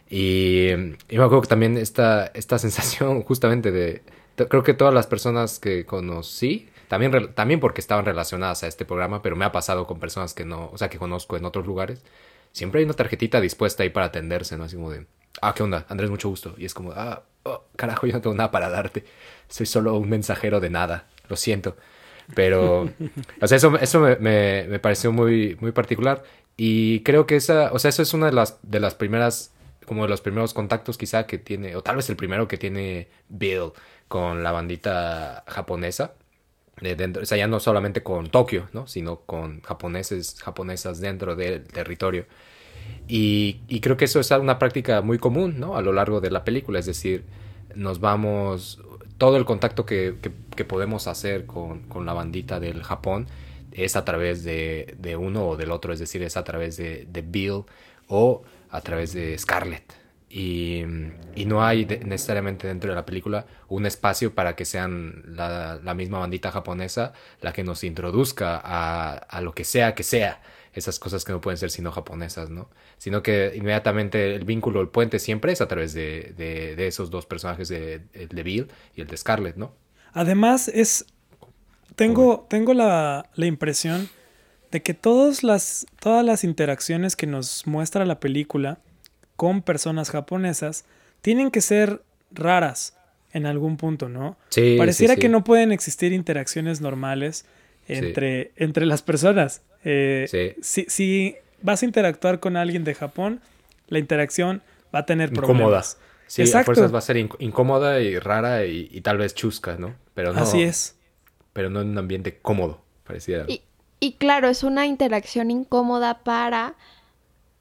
Y, y me acuerdo que también esta, esta [LAUGHS] sensación justamente de, creo que todas las personas que conocí, también, también porque estaban relacionadas a este programa, pero me ha pasado con personas que no, o sea, que conozco en otros lugares, siempre hay una tarjetita dispuesta ahí para atenderse, ¿no? Así como de, ah, ¿qué onda? Andrés, mucho gusto. Y es como, ah, oh, carajo, yo no tengo nada para darte. Soy solo un mensajero de nada. Lo siento. Pero, [LAUGHS] o sea, eso, eso me, me, me pareció muy, muy particular. Y creo que esa, o sea, eso es una de las, de las primeras, como de los primeros contactos quizá que tiene, o tal vez el primero que tiene Bill con la bandita japonesa. De dentro, o sea, ya no solamente con Tokio, ¿no? Sino con japoneses, japonesas dentro del territorio. Y, y creo que eso es una práctica muy común, ¿no? A lo largo de la película, es decir, nos vamos, todo el contacto que, que- que podemos hacer con, con la bandita del Japón es a través de, de uno o del otro, es decir, es a través de, Bill o a través de Scarlett. Y, y no hay necesariamente dentro de la película un espacio para que sean la, la misma bandita japonesa la que nos introduzca a, a lo que sea que sea esas cosas que no pueden ser sino japonesas, ¿no? Sino que inmediatamente el vínculo, el puente siempre es a través de, de, de esos dos personajes, de, el de Bill y el de Scarlett, ¿no? Además, es. Tengo, tengo la, la impresión de que todas las, todas las interacciones que nos muestra la película con personas japonesas tienen que ser raras en algún punto, ¿no? Sí, Pareciera sí, que no pueden existir interacciones normales entre, entre las personas. Eh, Sí. si, si vas a interactuar con alguien de Japón, la interacción va a tener problemas. Sí, a Exacto. fuerzas va a ser inc- incómoda y rara y, y tal vez chusca, ¿no? Pero no, Así es. Pero no en un ambiente cómodo, pareciera. Y, y claro, es una interacción incómoda para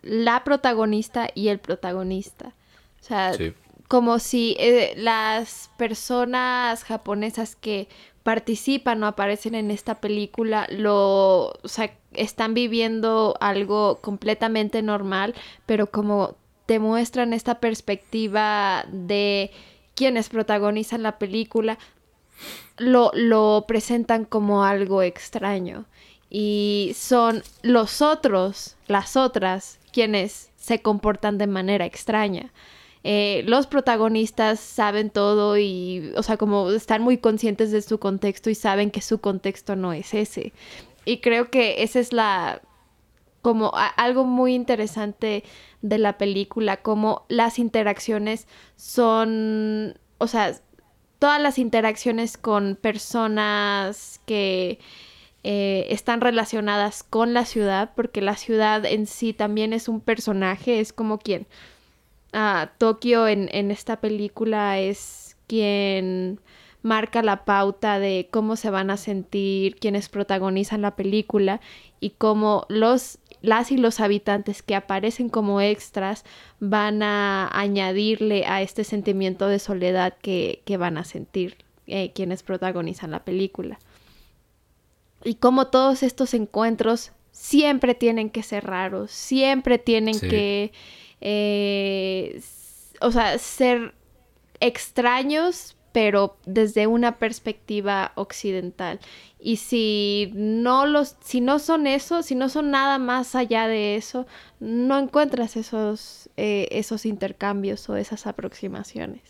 la protagonista y el protagonista. O sea, Sí. como si eh, las personas japonesas que participan o aparecen en esta película lo, o sea, están viviendo algo completamente normal, pero como te muestran esta perspectiva de quienes protagonizan la película, lo, lo presentan como algo extraño. Y son los otros, las otras, quienes se comportan de manera extraña. Eh, los protagonistas saben todo y, o sea, como están muy conscientes de su contexto y saben que su contexto no es ese. Y creo que esa es la, como algo muy interesante de la película, como las interacciones son, o sea, todas las interacciones con personas que eh, están relacionadas con la ciudad, porque la ciudad en sí también es un personaje, es como quien Tokio en, en esta película es quien marca la pauta de cómo se van a sentir quienes protagonizan la película y cómo los las y los habitantes que aparecen como extras van a añadirle a este sentimiento de soledad que, que van a sentir eh, quienes protagonizan la película. Y como todos estos encuentros siempre tienen que ser raros, siempre tienen Sí. que, eh, o sea, ser extraños, pero desde una perspectiva occidental. Y si no los, si no son eso, si no son nada más allá de eso, no encuentras esos, eh, esos intercambios o esas aproximaciones.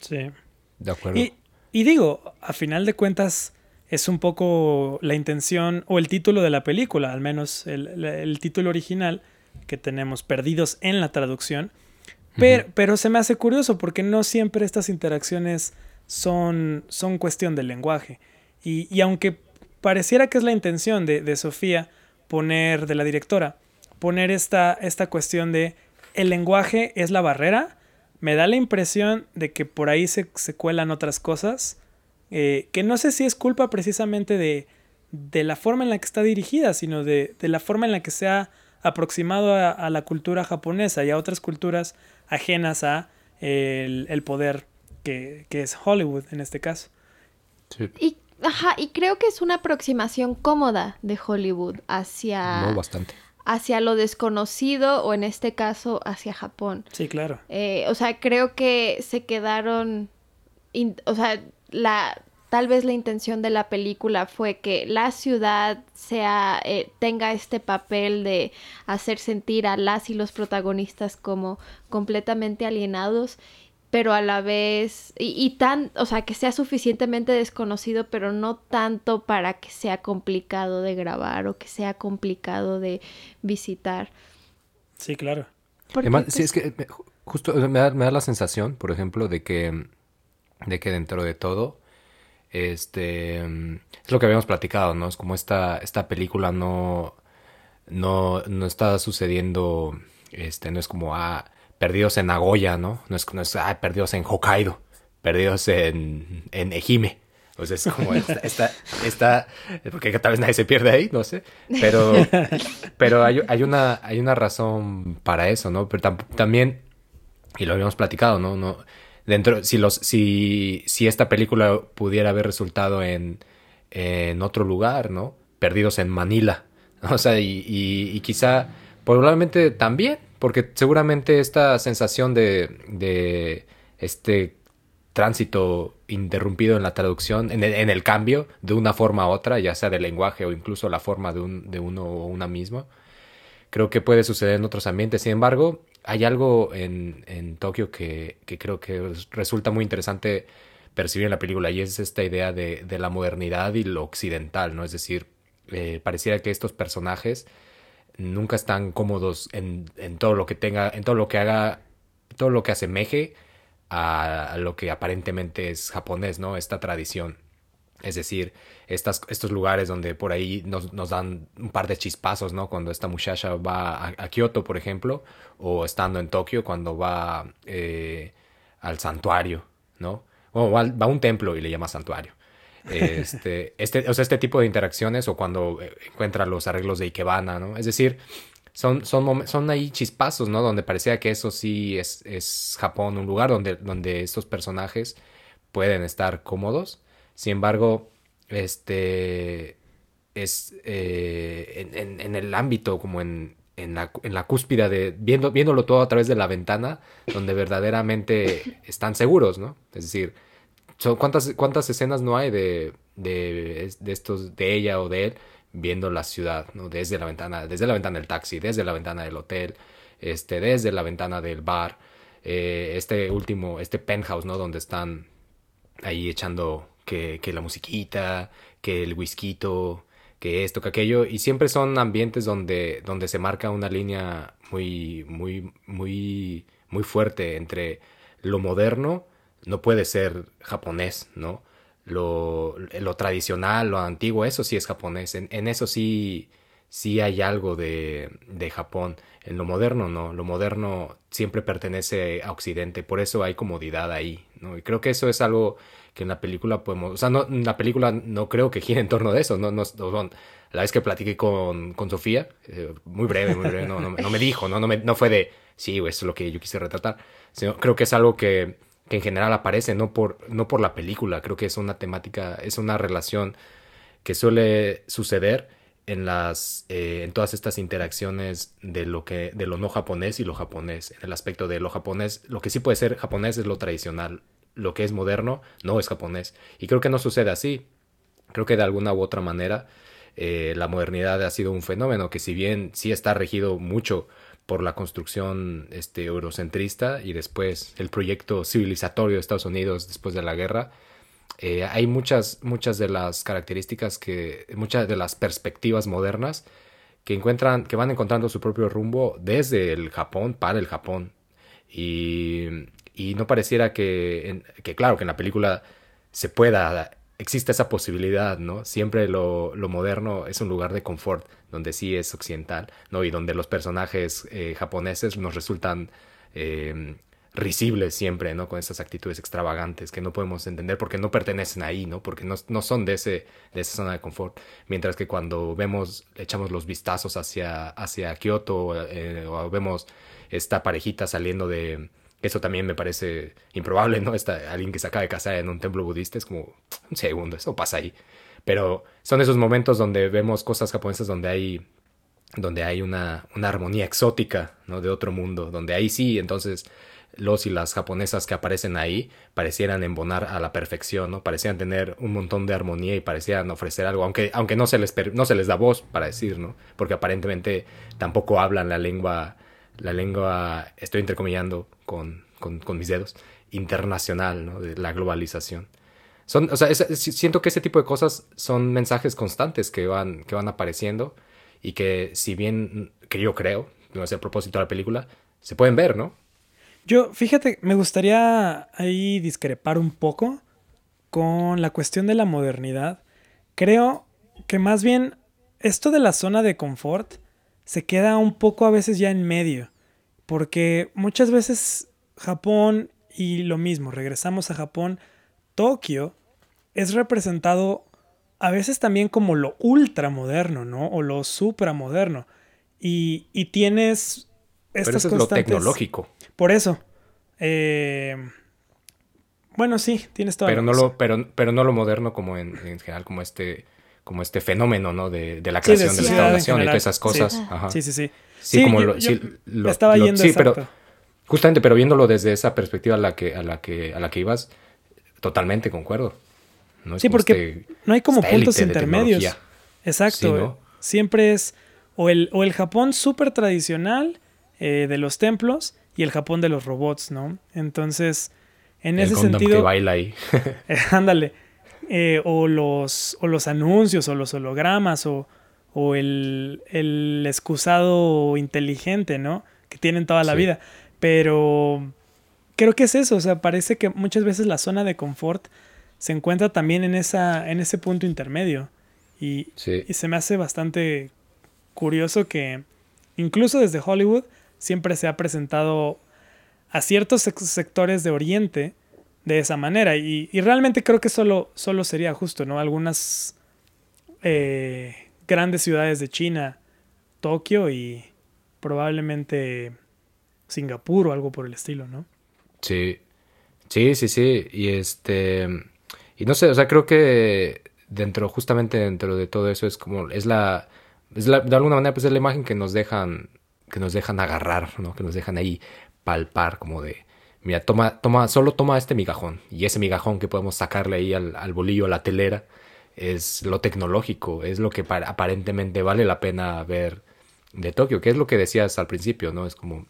Sí. De acuerdo. Y, y digo, a final de cuentas, es un poco la intención o el título de la película, al menos el, el título original que tenemos perdidos en la traducción. Pero, pero se me hace curioso porque no siempre estas interacciones son, son cuestión del lenguaje. Y, y aunque pareciera que es la intención de, de, Sofía poner, de la directora, poner esta, esta cuestión de el lenguaje es la barrera, me da la impresión de que por ahí se, se cuelan otras cosas, eh, que no sé si es culpa precisamente de, de, la forma en la que está dirigida, sino de, de la forma en la que se ha aproximado a, a, la cultura japonesa y a otras culturas ajenas a el, el poder que, que, es Hollywood en este caso. Sí. Y, ajá, y creo que es una aproximación cómoda de Hollywood hacia... No, bastante hacia lo desconocido o en este caso hacia Japón. Sí, claro. Eh, o sea, creo que se quedaron, o sea, la tal vez la intención de la película fue que la ciudad sea eh, tenga este papel de hacer sentir a las y los protagonistas como completamente alienados pero a la vez, y, y, tan, o sea, que sea suficientemente desconocido, pero no tanto para que sea complicado de grabar o que sea complicado de visitar. Sí, claro. Porque, Además, pues, sí, es que justo me da, me da, la sensación, por ejemplo, de que, de que dentro de todo, este, es lo que habíamos platicado, ¿no? Es como esta, esta película no, no, no está sucediendo, este, no es como, ah, perdidos en Nagoya, ¿no? No es, no es ah, perdidos en Hokkaido, perdidos en, en Ejime. Pues es como esta, esta, esta, porque tal vez nadie se pierde ahí, no sé, pero, [LAUGHS] pero hay, hay, una, hay una razón para eso, ¿no? Pero tam, también, y lo habíamos platicado, ¿no? no dentro, si, los, si, si esta película pudiera haber resultado en, en otro lugar, ¿no? Perdidos en Manila, [LAUGHS] o sea, y, y, quizá, probablemente también, porque seguramente esta sensación de, de este tránsito interrumpido en la traducción, en el, en el, cambio de una forma a otra, ya sea de lenguaje o incluso la forma de, un, de uno o una misma, creo que puede suceder en otros ambientes. Sin embargo, hay algo en, en Tokio que, que, creo que resulta muy interesante percibir en la película y es esta idea de, de la modernidad y lo occidental, ¿no? Es decir, eh, pareciera que estos personajes nunca están cómodos en, en, todo lo que tenga, en todo lo que haga, todo lo que asemeje a, a, lo que aparentemente es japonés, ¿no? Esta tradición. Es decir, estas, estos lugares donde por ahí nos, nos, dan un par de chispazos, ¿no? Cuando esta muchacha va a, a Kioto, por ejemplo, o estando en Tokio cuando va eh, al santuario, ¿no? O va, a un templo y le llama santuario. Este, [LAUGHS] este, o sea, este tipo de interacciones o cuando encuentra los arreglos de Ikebana, ¿no? Es decir, son, son, son ahí chispazos, ¿no? Donde parecía que eso sí es, es Japón, un lugar donde, donde estos personajes pueden estar cómodos. Sin embargo, este es eh, en, en, el ámbito como en, en la, la cúspide de viendo, viéndolo todo a través de la ventana donde verdaderamente están seguros, ¿no? Es decir, So, ¿cuántas, ¿Cuántas escenas no hay de, de, de, estos, de ella o de él viendo la ciudad, ¿no? Desde la ventana, desde la ventana del taxi, desde la ventana del hotel, este, desde la ventana del bar, eh, este último, este penthouse, ¿no? Donde están ahí echando que, la musiquita, que el whisky, que esto, que aquello, y siempre son ambientes donde, donde se marca una línea muy, muy, muy, muy fuerte entre lo moderno no puede ser japonés, ¿no? Lo, lo tradicional, lo antiguo, eso sí es japonés. En, en eso sí, sí hay algo de, de, Japón. En lo moderno, no. Lo moderno siempre pertenece a Occidente. Por eso hay comodidad ahí, ¿no? Y creo que eso es algo que en la película podemos. O sea, no, la película no creo que gire en torno de eso. No, no, no la vez que platiqué con, con Sofía, eh, muy breve, muy breve, no, no, no, me dijo, no, no, me, no fue de, sí, eso es lo que yo quise retratar. Sino, creo que es algo que que en general aparece, no por, no por la película, creo que es una temática, es una relación que suele suceder en las eh, en todas estas interacciones de lo que de lo no japonés y lo japonés en el aspecto de lo japonés lo que sí puede ser japonés es lo tradicional lo que es moderno no es japonés y creo que no sucede así creo que de alguna u otra manera eh, la modernidad ha sido un fenómeno que si bien sí está regido mucho por la construcción este, eurocentrista y después el proyecto civilizatorio de Estados Unidos después de la guerra, eh, hay muchas, muchas de las características que, muchas de las perspectivas modernas que encuentran, que van encontrando su propio rumbo desde el Japón para el Japón. Y, y no pareciera que, que, claro, que en la película se pueda, existe esa posibilidad, ¿no? Siempre lo, lo, moderno es un lugar de confort, donde sí es occidental, ¿no? Y donde los personajes eh, japoneses nos resultan eh, risibles siempre, ¿no? Con esas actitudes extravagantes que no podemos entender porque no pertenecen ahí, ¿no? Porque no, no son de, ese, de esa zona de confort. Mientras que cuando vemos, echamos los vistazos hacia, hacia Kioto eh, o vemos esta parejita saliendo de... Eso también me parece improbable, ¿no? Esta, alguien que se acaba de casar en un templo budista es como un segundo, eso pasa ahí. Pero son esos momentos donde vemos cosas japonesas donde hay donde hay una, una armonía exótica, ¿no? De otro mundo, donde ahí sí, entonces los y las japonesas que aparecen ahí parecieran embonar a la perfección, ¿no? Parecían tener un montón de armonía y parecían ofrecer algo, aunque, aunque no, se les no se les da voz para decir, ¿no? Porque aparentemente tampoco hablan la lengua, la lengua, estoy entrecomillando con, con, mis dedos, internacional, ¿no? De la globalización. Son, o sea, siento que ese tipo de cosas son mensajes constantes que van, que van apareciendo y que si bien, que yo creo, no es el propósito de la película, se pueden ver, ¿no? Yo, fíjate, me gustaría ahí discrepar un poco con la cuestión de la modernidad. Creo que más bien esto de la zona de confort se queda un poco a veces ya en medio, porque muchas veces Japón y lo mismo, regresamos a Japón, Tokio es representado a veces también como lo ultramoderno, ¿no? O lo supramoderno. Y, y tienes estas Pero eso es lo tecnológico. Por eso. Eh, bueno, sí, tienes todo. Pero no lo, pero, pero no lo moderno como en, general, como este, como este fenómeno, ¿no? De, de la creación de, la población y todas esas cosas. Sí, Ajá. sí, sí, sí. Sí, como lo, sí, lo, estaba yendo Sí, pero justamente, pero viéndolo desde esa perspectiva a la que, a la que, a la que ibas, totalmente concuerdo. ¿no? sí, porque este, no hay como puntos intermedios. Exacto. Siempre es o el, o el Japón súper tradicional eh, de los templos y el Japón de los robots, ¿no? Entonces, en ese sentido... que baila ahí. [LAUGHS] Eh, ándale. Eh, o, los, o los anuncios, o los hologramas, o, o el, el, excusado inteligente, ¿no? Que tienen toda la vida. Pero creo que es eso, o sea, parece que muchas veces la zona de confort se encuentra también en, esa, en ese punto intermedio. Y, y se me hace bastante curioso que incluso desde Hollywood siempre se ha presentado a ciertos sectores de Oriente de esa manera. Y, realmente creo que solo, solo sería justo, ¿no? Algunas eh, grandes ciudades de China, Tokio y probablemente Singapur o algo por el estilo, ¿no? Sí, sí, sí, sí. Y este, y no sé, o sea, creo que dentro, justamente dentro de todo eso es como, es la, es la, de alguna manera, pues es la imagen que nos dejan que nos dejan agarrar, ¿no? Que nos dejan ahí palpar como de, mira, toma, toma, solo toma este migajón. Y ese migajón que podemos sacarle ahí al, bolillo, a la telera, es lo tecnológico, es lo que aparentemente vale la pena ver de Tokio, que es lo que decías al principio, ¿no? Es como,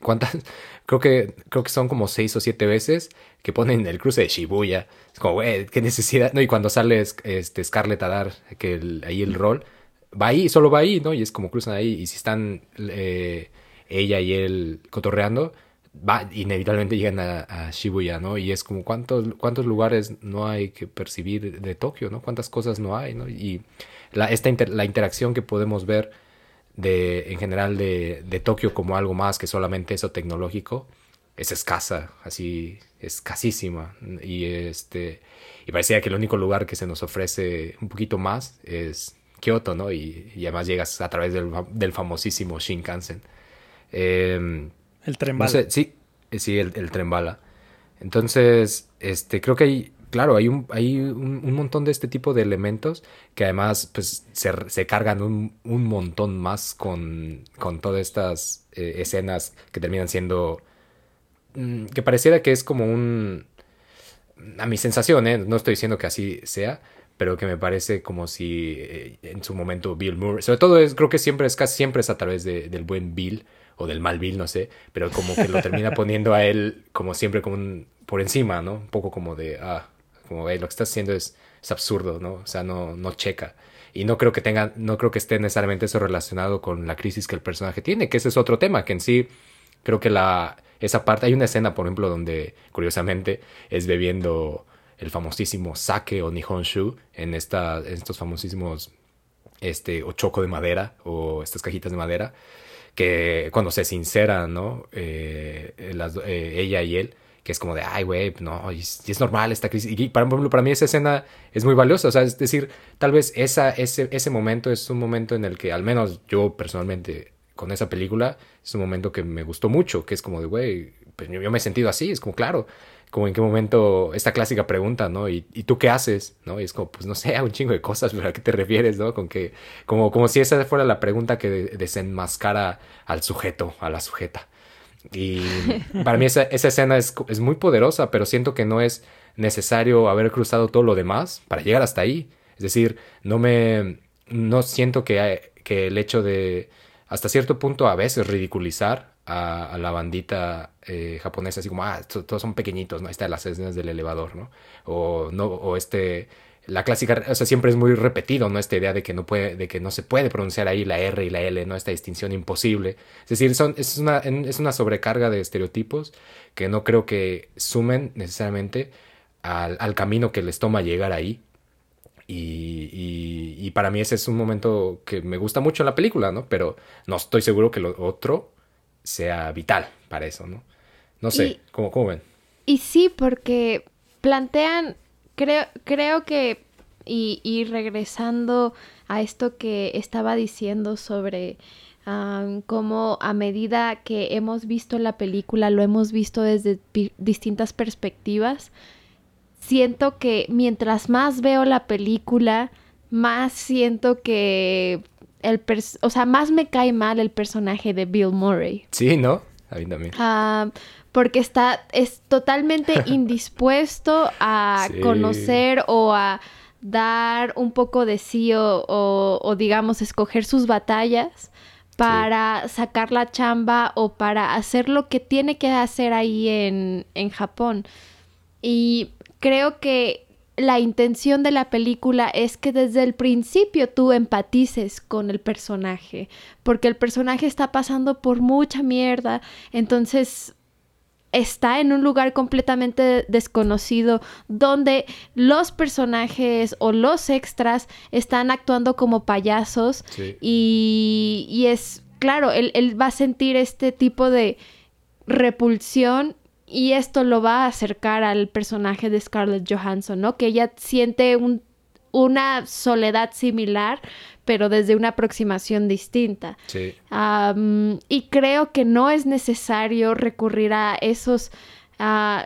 ¿cuántas? [LAUGHS] Creo que, creo que son como seis o siete veces que ponen el cruce de Shibuya. Es como, güey, qué necesidad, ¿no? Y cuando sale este Scarlett a dar que ahí el rol, va ahí, solo va ahí, ¿no? Y es como cruzan ahí. Y si están eh, ella y él cotorreando, va, inevitablemente llegan a, Shibuya, ¿no? Y es como cuántos, cuántos lugares no hay que percibir de Tokio, ¿no? Cuántas cosas no hay, ¿no? Y la, esta la interacción que podemos ver de, en general de, de Tokio como algo más que solamente eso tecnológico es escasa, así escasísima. Y este y parecía que el único lugar que se nos ofrece un poquito más es Kyoto, ¿no? Y, además llegas a través del, famosísimo Shinkansen. Em, el tren bala. sí, eh, sí, el, tren bala. Entonces, este, creo que hay, claro, hay un, hay un, montón de este tipo de elementos que además, pues, se, cargan un, montón más con, con todas estas eh, escenas que terminan siendo, mm, que pareciera que es como un, a mi sensación, ¿eh? no estoy diciendo que así sea, pero que me parece como si eh, en su momento Bill Murray, sobre todo es, creo que siempre es casi siempre es a través de, del buen Bill o del mal Bill, no sé, pero como que lo termina [LAUGHS] poniendo a él como siempre como un, por encima, ¿no? Un poco como de, ah, como, hey, lo que estás haciendo es, es absurdo, ¿no? O sea, no, no checa. Y no creo que tenga, no creo que esté necesariamente eso relacionado con la crisis que el personaje tiene, que ese es otro tema, que en sí creo que la, esa parte. Hay una escena, por ejemplo, donde curiosamente es bebiendo el famosísimo sake o nihonshu en, esta, en estos famosísimos este, o choco de madera o estas cajitas de madera que cuando se sincera, ¿no? Eh, eh, ella y él, que es como de, ay, güey, no, es, es, normal esta crisis. Y para, para mí esa escena es muy valiosa, o sea, es decir, tal vez esa, ese, ese momento es un momento en el que, al menos yo personalmente, con esa película, es un momento que me gustó mucho, que es como de, güey, pues yo me he sentido así, es como, claro, como en qué momento, esta clásica pregunta, ¿no? ¿Y, ¿Y, tú qué haces? ¿No? Y es como, pues no sé, [LAUGHS] un chingo de cosas, pero ¿a qué te refieres, no? Con que, como, como si esa fuera la pregunta que desenmascara al sujeto, a la sujeta. Y [LAUGHS] para mí esa, esa escena es, es, muy poderosa, pero siento que no es necesario haber cruzado todo lo demás para llegar hasta ahí. Es decir, no me, no siento que, que el hecho de, hasta cierto punto, a veces ridiculizar a, la bandita eh, japonesa, así como, ah, todos son pequeñitos, ¿no? Ahí está las escenas del elevador, ¿no? O, no, o este, la clásica, o sea, siempre es muy repetido, ¿no? Esta idea de que no puede, de que no se puede pronunciar ahí la R y la L, ¿no? Esta distinción imposible. Es decir, son, es, una, es una sobrecarga de estereotipos que no creo que sumen necesariamente al, al camino que les toma llegar ahí. Y, y, y, para mí ese es un momento que me gusta mucho en la película, ¿no? Pero no estoy seguro que lo otro sea vital para eso, ¿no? No sé, ¿cómo, ¿cómo, ven? Y sí, porque plantean, creo, creo que, y, y regresando a esto que estaba diciendo sobre um, cómo a medida que hemos visto la película, lo hemos visto desde distintas perspectivas, siento que mientras más veo la película, más siento que el o sea, más me cae mal el personaje de Bill Murray. Sí, ¿no? A mí también. Uh, porque está, es totalmente [LAUGHS] indispuesto a sí. conocer o a dar un poco de sí o, o, o digamos, escoger sus batallas para sí. sacar la chamba o para hacer lo que tiene que hacer ahí en, en Japón. Y creo que la intención de la película es que desde el principio tú empatices con el personaje, porque el personaje está pasando por mucha mierda, entonces está en un lugar completamente desconocido donde los personajes o los extras están actuando como payasos sí. y, y, es, claro, él, él va a sentir este tipo de repulsión y esto lo va a acercar al personaje de Scarlett Johansson, ¿no? Que ella siente un, una soledad similar, pero desde una aproximación distinta. Sí. Um, y creo que no es necesario recurrir a esos uh,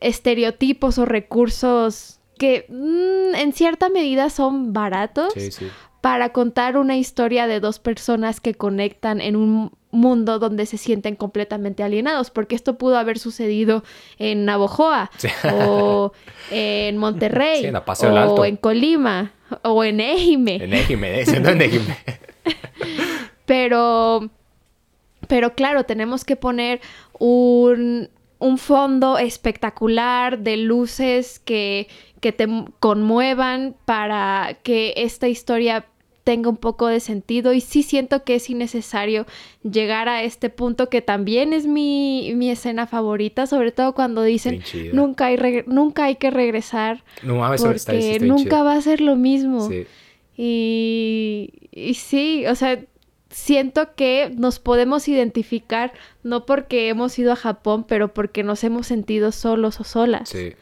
estereotipos o recursos que mm, en cierta medida son baratos sí, sí. para contar una historia de dos personas que conectan en un mundo donde se sienten completamente alienados, porque esto pudo haber sucedido en Navojoa sí. o [LAUGHS] en Monterrey sí, en o Alto. en Colima o en Ejime. En Ejime, no en Ejime. [LAUGHS] pero, pero claro, tenemos que poner un, un fondo espectacular de luces que, que te conmuevan para que esta historia tenga un poco de sentido y sí siento que es innecesario llegar a este punto que también es mi, mi escena favorita, sobre todo cuando dicen nunca hay, nunca hay que regresar no, a porque está, está nunca va a ser lo mismo. Sí. Y, y sí, o sea, siento que nos podemos identificar no porque hemos ido a Japón, pero porque nos hemos sentido solos o solas. Sí.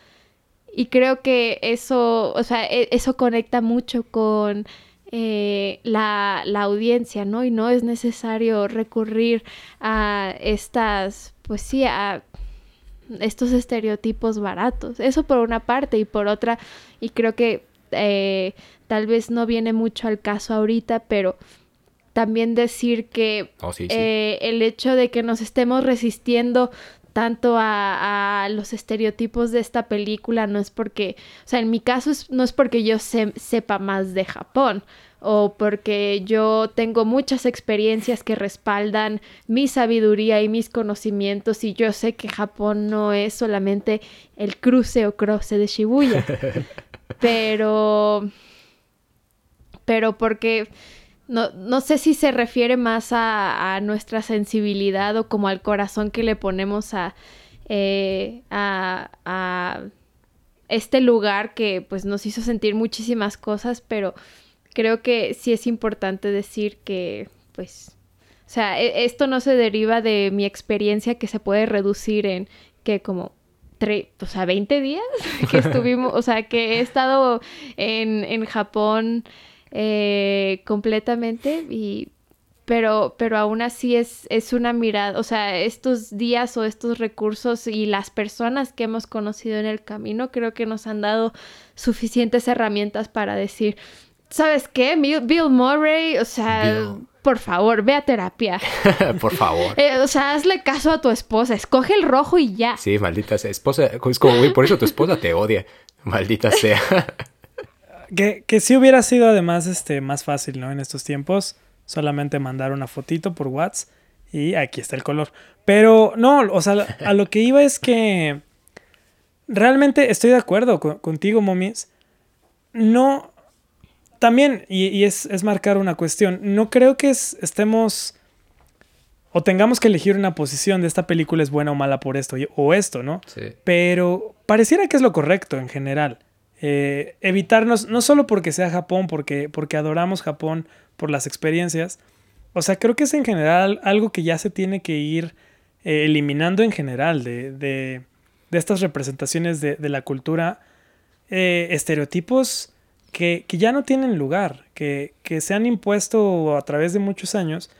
Y creo que eso, o sea, eso conecta mucho con eh, la, la, audiencia, ¿no? Y no es necesario recurrir a estas, pues sí, a estos estereotipos baratos. Eso por una parte y por otra, y creo que eh, tal vez no viene mucho al caso ahorita, pero también decir que oh, sí, sí. Eh, el hecho de que nos estemos resistiendo tanto a, a, los estereotipos de esta película no es porque, o sea, en mi caso es, no es porque yo se, sepa más de Japón o porque yo tengo muchas experiencias que respaldan mi sabiduría y mis conocimientos y yo sé que Japón no es solamente el cruce o croce de Shibuya, [LAUGHS] pero, pero porque no, no sé si se refiere más a, nuestra sensibilidad o como al corazón que le ponemos a, eh, a, a este lugar que pues nos hizo sentir muchísimas cosas, pero creo que sí es importante decir que pues, o sea, e, esto no se deriva de mi experiencia que se puede reducir en que como o sea, 20 días [LAUGHS] que estuvimos, o sea, que he estado en, en Japón eh, completamente y pero, pero aún así es, es una mirada, o sea, estos días o estos recursos y las personas que hemos conocido en el camino creo que nos han dado suficientes herramientas para decir, ¿sabes qué? Bill Murray, o sea, por favor, ve a terapia. [LAUGHS] por favor. Eh, o sea, hazle caso a tu esposa, escoge el rojo y ya. Sí, maldita sea. Esposa, es como, güey, por eso tu esposa te odia. Maldita sea. [LAUGHS] que, que sí hubiera sido además este, más fácil, ¿no? En estos tiempos, solamente mandar una fotito por WhatsApp y aquí está el color. Pero no, o sea, a lo que iba es que realmente estoy de acuerdo contigo, momis. No, también, y, es, marcar una cuestión, no creo que estemos o tengamos que elegir una posición de esta película es buena o mala por esto o esto, ¿no? Sí. Pero pareciera que es lo correcto en general. Eh, evitarnos, no solo porque sea Japón, porque, porque adoramos Japón por las experiencias, o sea, creo que es en general algo que ya se tiene que ir eh, eliminando en general de, de, de estas representaciones de, de la cultura, eh, estereotipos que, ya no tienen lugar, que, se han impuesto a través de muchos años,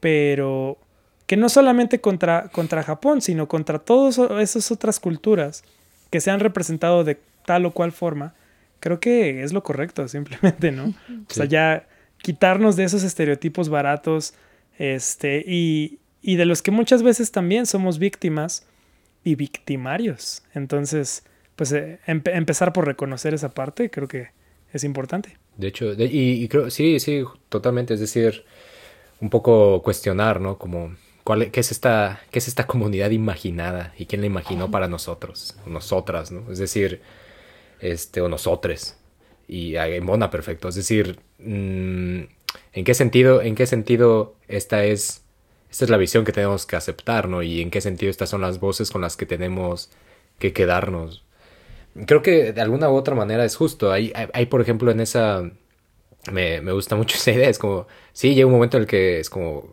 pero que no solamente contra, contra Japón, sino contra todas esas otras culturas que se han representado de tal o cual forma, creo que es lo correcto, [LAUGHS] simplemente, ¿no? O sea, ya quitarnos de esos estereotipos baratos, este, y, y de los que muchas veces también somos víctimas y victimarios. Entonces, pues eh, empezar por reconocer esa parte, creo que es importante. De hecho, y, creo, sí, sí, totalmente. Es decir, un poco cuestionar, ¿no? Como, ¿cuál, qué, es esta, ¿qué es esta comunidad imaginada? ¿Y quién la imaginó para nosotros? Nosotras, ¿no? Es decir, este, o nosotres. Y en Bona, perfecto. Es decir, mm, ¿en qué sentido, en qué sentido esta es, esta es la visión que tenemos que aceptar, ¿no? Y en qué sentido estas son las voces con las que tenemos que quedarnos creo que de alguna u otra manera es justo. Hay, hay, por ejemplo, en esa... Me, me, gusta mucho [LAUGHS] esa idea. Es como, sí, llega un momento en el que es como,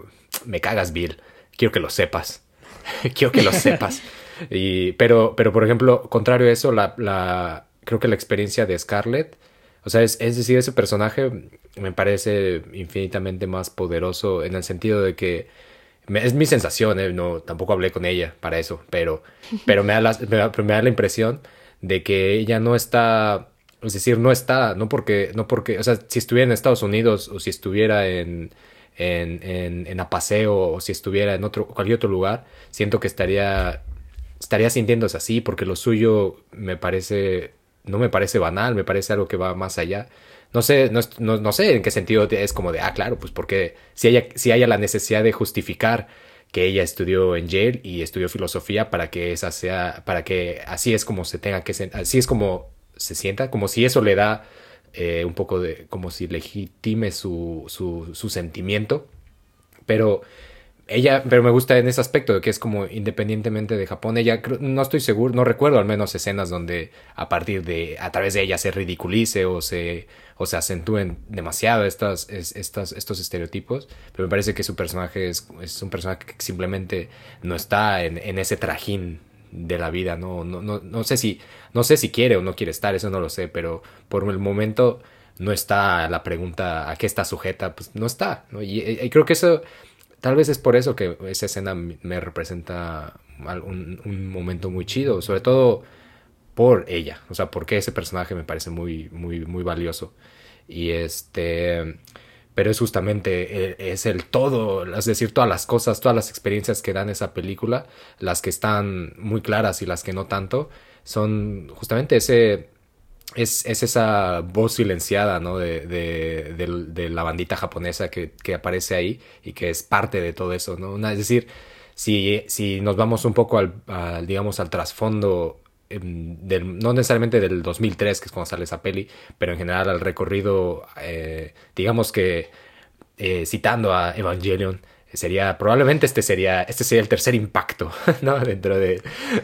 me cagas, Bill. Quiero que lo sepas. [LAUGHS] Quiero que lo sepas. [LAUGHS] Y, pero, pero, por ejemplo, contrario a eso, la, la, creo que la experiencia de Scarlett, o sea, es, es decir, ese personaje me parece infinitamente más poderoso en el sentido de que es mi sensación, ¿eh? no, tampoco hablé con ella para eso, pero, [LAUGHS] pero me, da la, me da la impresión de que ella no está, es decir, no está, no porque, no porque, o sea, si estuviera en Estados Unidos o si estuviera en, en, en, en Apaseo o si estuviera en otro, cualquier otro lugar, siento que estaría, estaría sintiéndose así porque lo suyo me parece, no me parece banal, me parece algo que va más allá. No sé, no, no, no sé en qué sentido es como de, ah, claro, pues porque si haya, si haya la necesidad de justificar que ella estudió en Yale y estudió filosofía para que esa sea, para que así es como se tenga que, así es como se sienta, como si eso le da eh, un poco de, como si legitime su, su, su sentimiento, pero ella, pero me gusta en ese aspecto de que es como independientemente de Japón, ella no estoy seguro, no recuerdo al menos escenas donde a partir de, a través de ella se ridiculice o se, o se acentúen demasiado estas, estas, estos estereotipos, pero me parece que su personaje es, es un personaje que simplemente no está en, en ese trajín de la vida, no, no, no, no sé si, no sé si quiere o no quiere estar, eso no lo sé, pero por el momento no está la pregunta a qué está sujeta, pues no está, y, y creo que eso Tal vez es por eso que esa escena me representa un, momento muy chido, sobre todo por ella, o sea, porque ese personaje me parece muy, muy, muy valioso. Y este, pero es justamente, e, es el todo, es decir, todas las cosas, todas las experiencias que dan esa película, las que están muy claras y las que no tanto, son justamente ese es, es, esa voz silenciada, ¿no? De, de, de, la bandita japonesa que, que, aparece ahí y que es parte de todo eso, ¿no? es decir, si, si nos vamos un poco al, digamos, al trasfondo, em, del, no necesariamente del 2003, que es cuando sale esa peli, pero en general al recorrido, eh, digamos que eh, citando a Evangelion, sería probablemente este sería este sería el tercer impacto [LAUGHS] ¿no? dentro de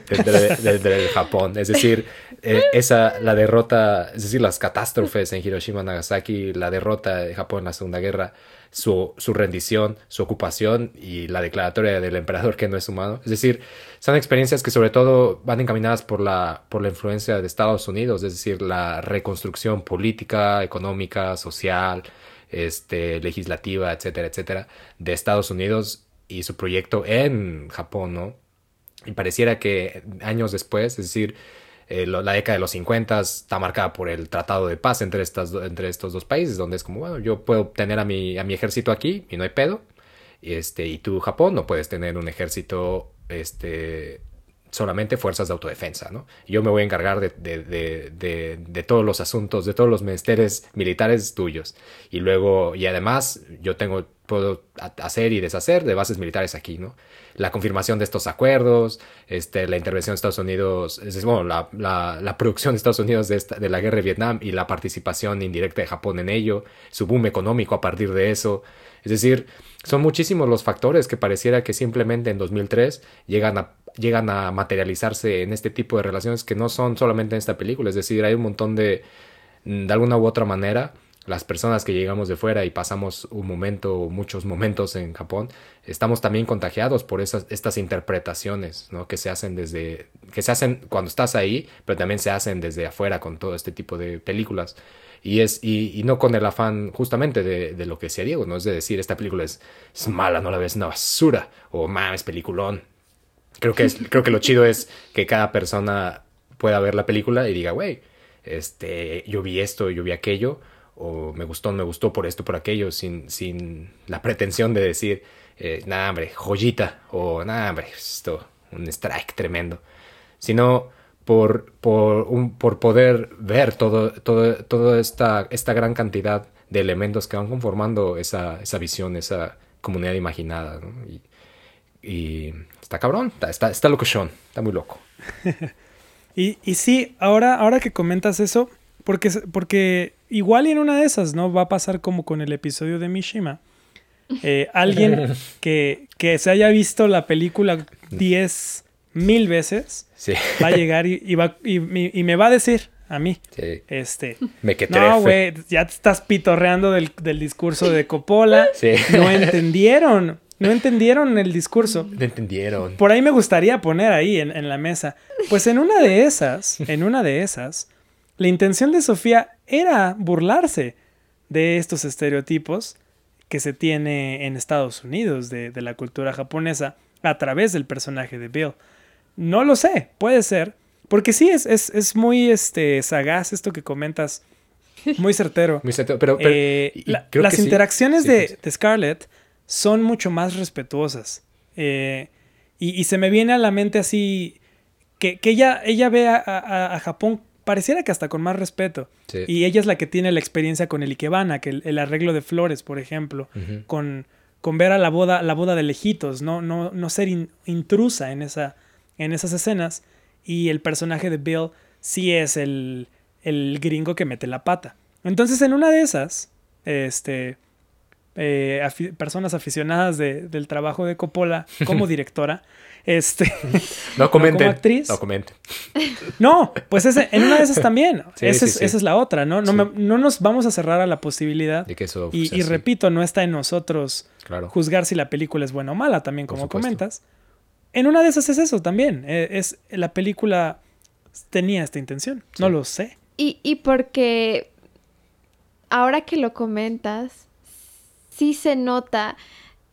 dentro de, dentro de Japón es decir eh, esa la derrota es decir las catástrofes en Hiroshima Nagasaki la derrota de Japón en la Segunda Guerra su, su rendición su ocupación y la declaratoria del emperador que no es humano es decir son experiencias que sobre todo van encaminadas por la por la influencia de Estados Unidos es decir la reconstrucción política económica social este, legislativa, etcétera, etcétera, de Estados Unidos y su proyecto en Japón, ¿no? Y pareciera que años después, es decir, eh, la década de los 50 está marcada por el tratado de paz entre, estas, entre estos dos países, donde es como, bueno, yo puedo tener a mi, a mi ejército aquí y no hay pedo, este, y tú, Japón, no puedes tener un ejército este, solamente fuerzas de autodefensa, ¿no? Yo me voy a encargar de, todos los asuntos, de todos los menesteres militares tuyos. Y luego, y además, yo tengo, puedo hacer y deshacer de bases militares aquí, ¿no? La confirmación de estos acuerdos, este, la intervención de Estados Unidos, bueno, la, producción de Estados Unidos de, esta, de la guerra de Vietnam y la participación indirecta de Japón en ello, su boom económico a partir de eso. Es decir, son muchísimos los factores que pareciera que simplemente en 2003 llegan a llegan a materializarse en este tipo de relaciones que no son solamente en esta película, es decir, hay un montón de, de alguna u otra manera, las personas que llegamos de fuera y pasamos un momento, muchos momentos en Japón, estamos también contagiados por esas, estas interpretaciones, ¿no? Que se hacen desde, que se hacen cuando estás ahí, pero también se hacen desde afuera con todo este tipo de películas. Y, es, y, no con el afán justamente de, lo que decía Diego, no es de decir esta película es, es mala, no la ves, una basura, o mames, peliculón, Creo que, es, creo que lo chido es que cada persona pueda ver la película y diga, güey, este, yo vi esto, yo vi aquello, o me gustó, me gustó por esto, por aquello, sin, sin la pretensión de decir, eh, nada, hombre, joyita, o nada, hombre, esto, un strike tremendo, sino por, por, un, por poder ver todo, todo, toda esta, esta gran cantidad de elementos que van conformando esa, esa visión, esa comunidad imaginada. ¿no? Y, y está cabrón, está, está, está locochón, está muy loco. [LAUGHS] y, y sí, ahora, ahora que comentas eso, porque, porque igual y en una de esas, ¿no? Va a pasar como con el episodio de Mishima. Eh, [LAUGHS] alguien que, que, se haya visto la película 10 mil veces sí. va a llegar y, y, va, y, y, me va a decir a mí, sí. este, me que no, güey, ya te estás pitorreando del, del discurso de Coppola, sí. no entendieron. No entendieron el discurso. No entendieron. Por ahí me gustaría poner ahí en, en, la mesa. Pues en una de esas, [LAUGHS] en una de esas, la intención de Sofía era burlarse de estos estereotipos que se tiene en Estados Unidos de, de la cultura japonesa a través del personaje de Bill. No lo sé, puede ser. Porque sí, es, es, es muy este, sagaz esto que comentas. Muy certero. [LAUGHS] Muy certero. Pero, pero eh, la, las interacciones sí. de, de Scarlett son mucho más respetuosas. Eh, y, y, se me viene a la mente así que, que ella, ella ve a, a, a, Japón, pareciera que hasta con más respeto. Sí. Y ella es la que tiene la experiencia con el Ikebana, que el, el arreglo de flores, por ejemplo, uh -huh. con, con ver a la boda, la boda de lejitos, no, no, no ser in, intrusa en, esa, en esas escenas. Y el personaje de Bill sí es el, el gringo que mete la pata. Entonces, en una de esas, este, eh, afi personas aficionadas de, del trabajo de Coppola como [LAUGHS] directora. este, no comenten. No como actriz. No comenten. No, pues ese, en una de esas también. Sí, es, sí. esa, es, la otra, ¿no? No, me, no, nos vamos a cerrar a la posibilidad. De que eso y, y repito, no está en nosotros claro. juzgar si la película es buena o mala, también como comentas. En una de esas es eso también. Eh, es, la película tenía esta intención. Sí. No lo sé. Y, y porque ahora que lo comentas, sí se nota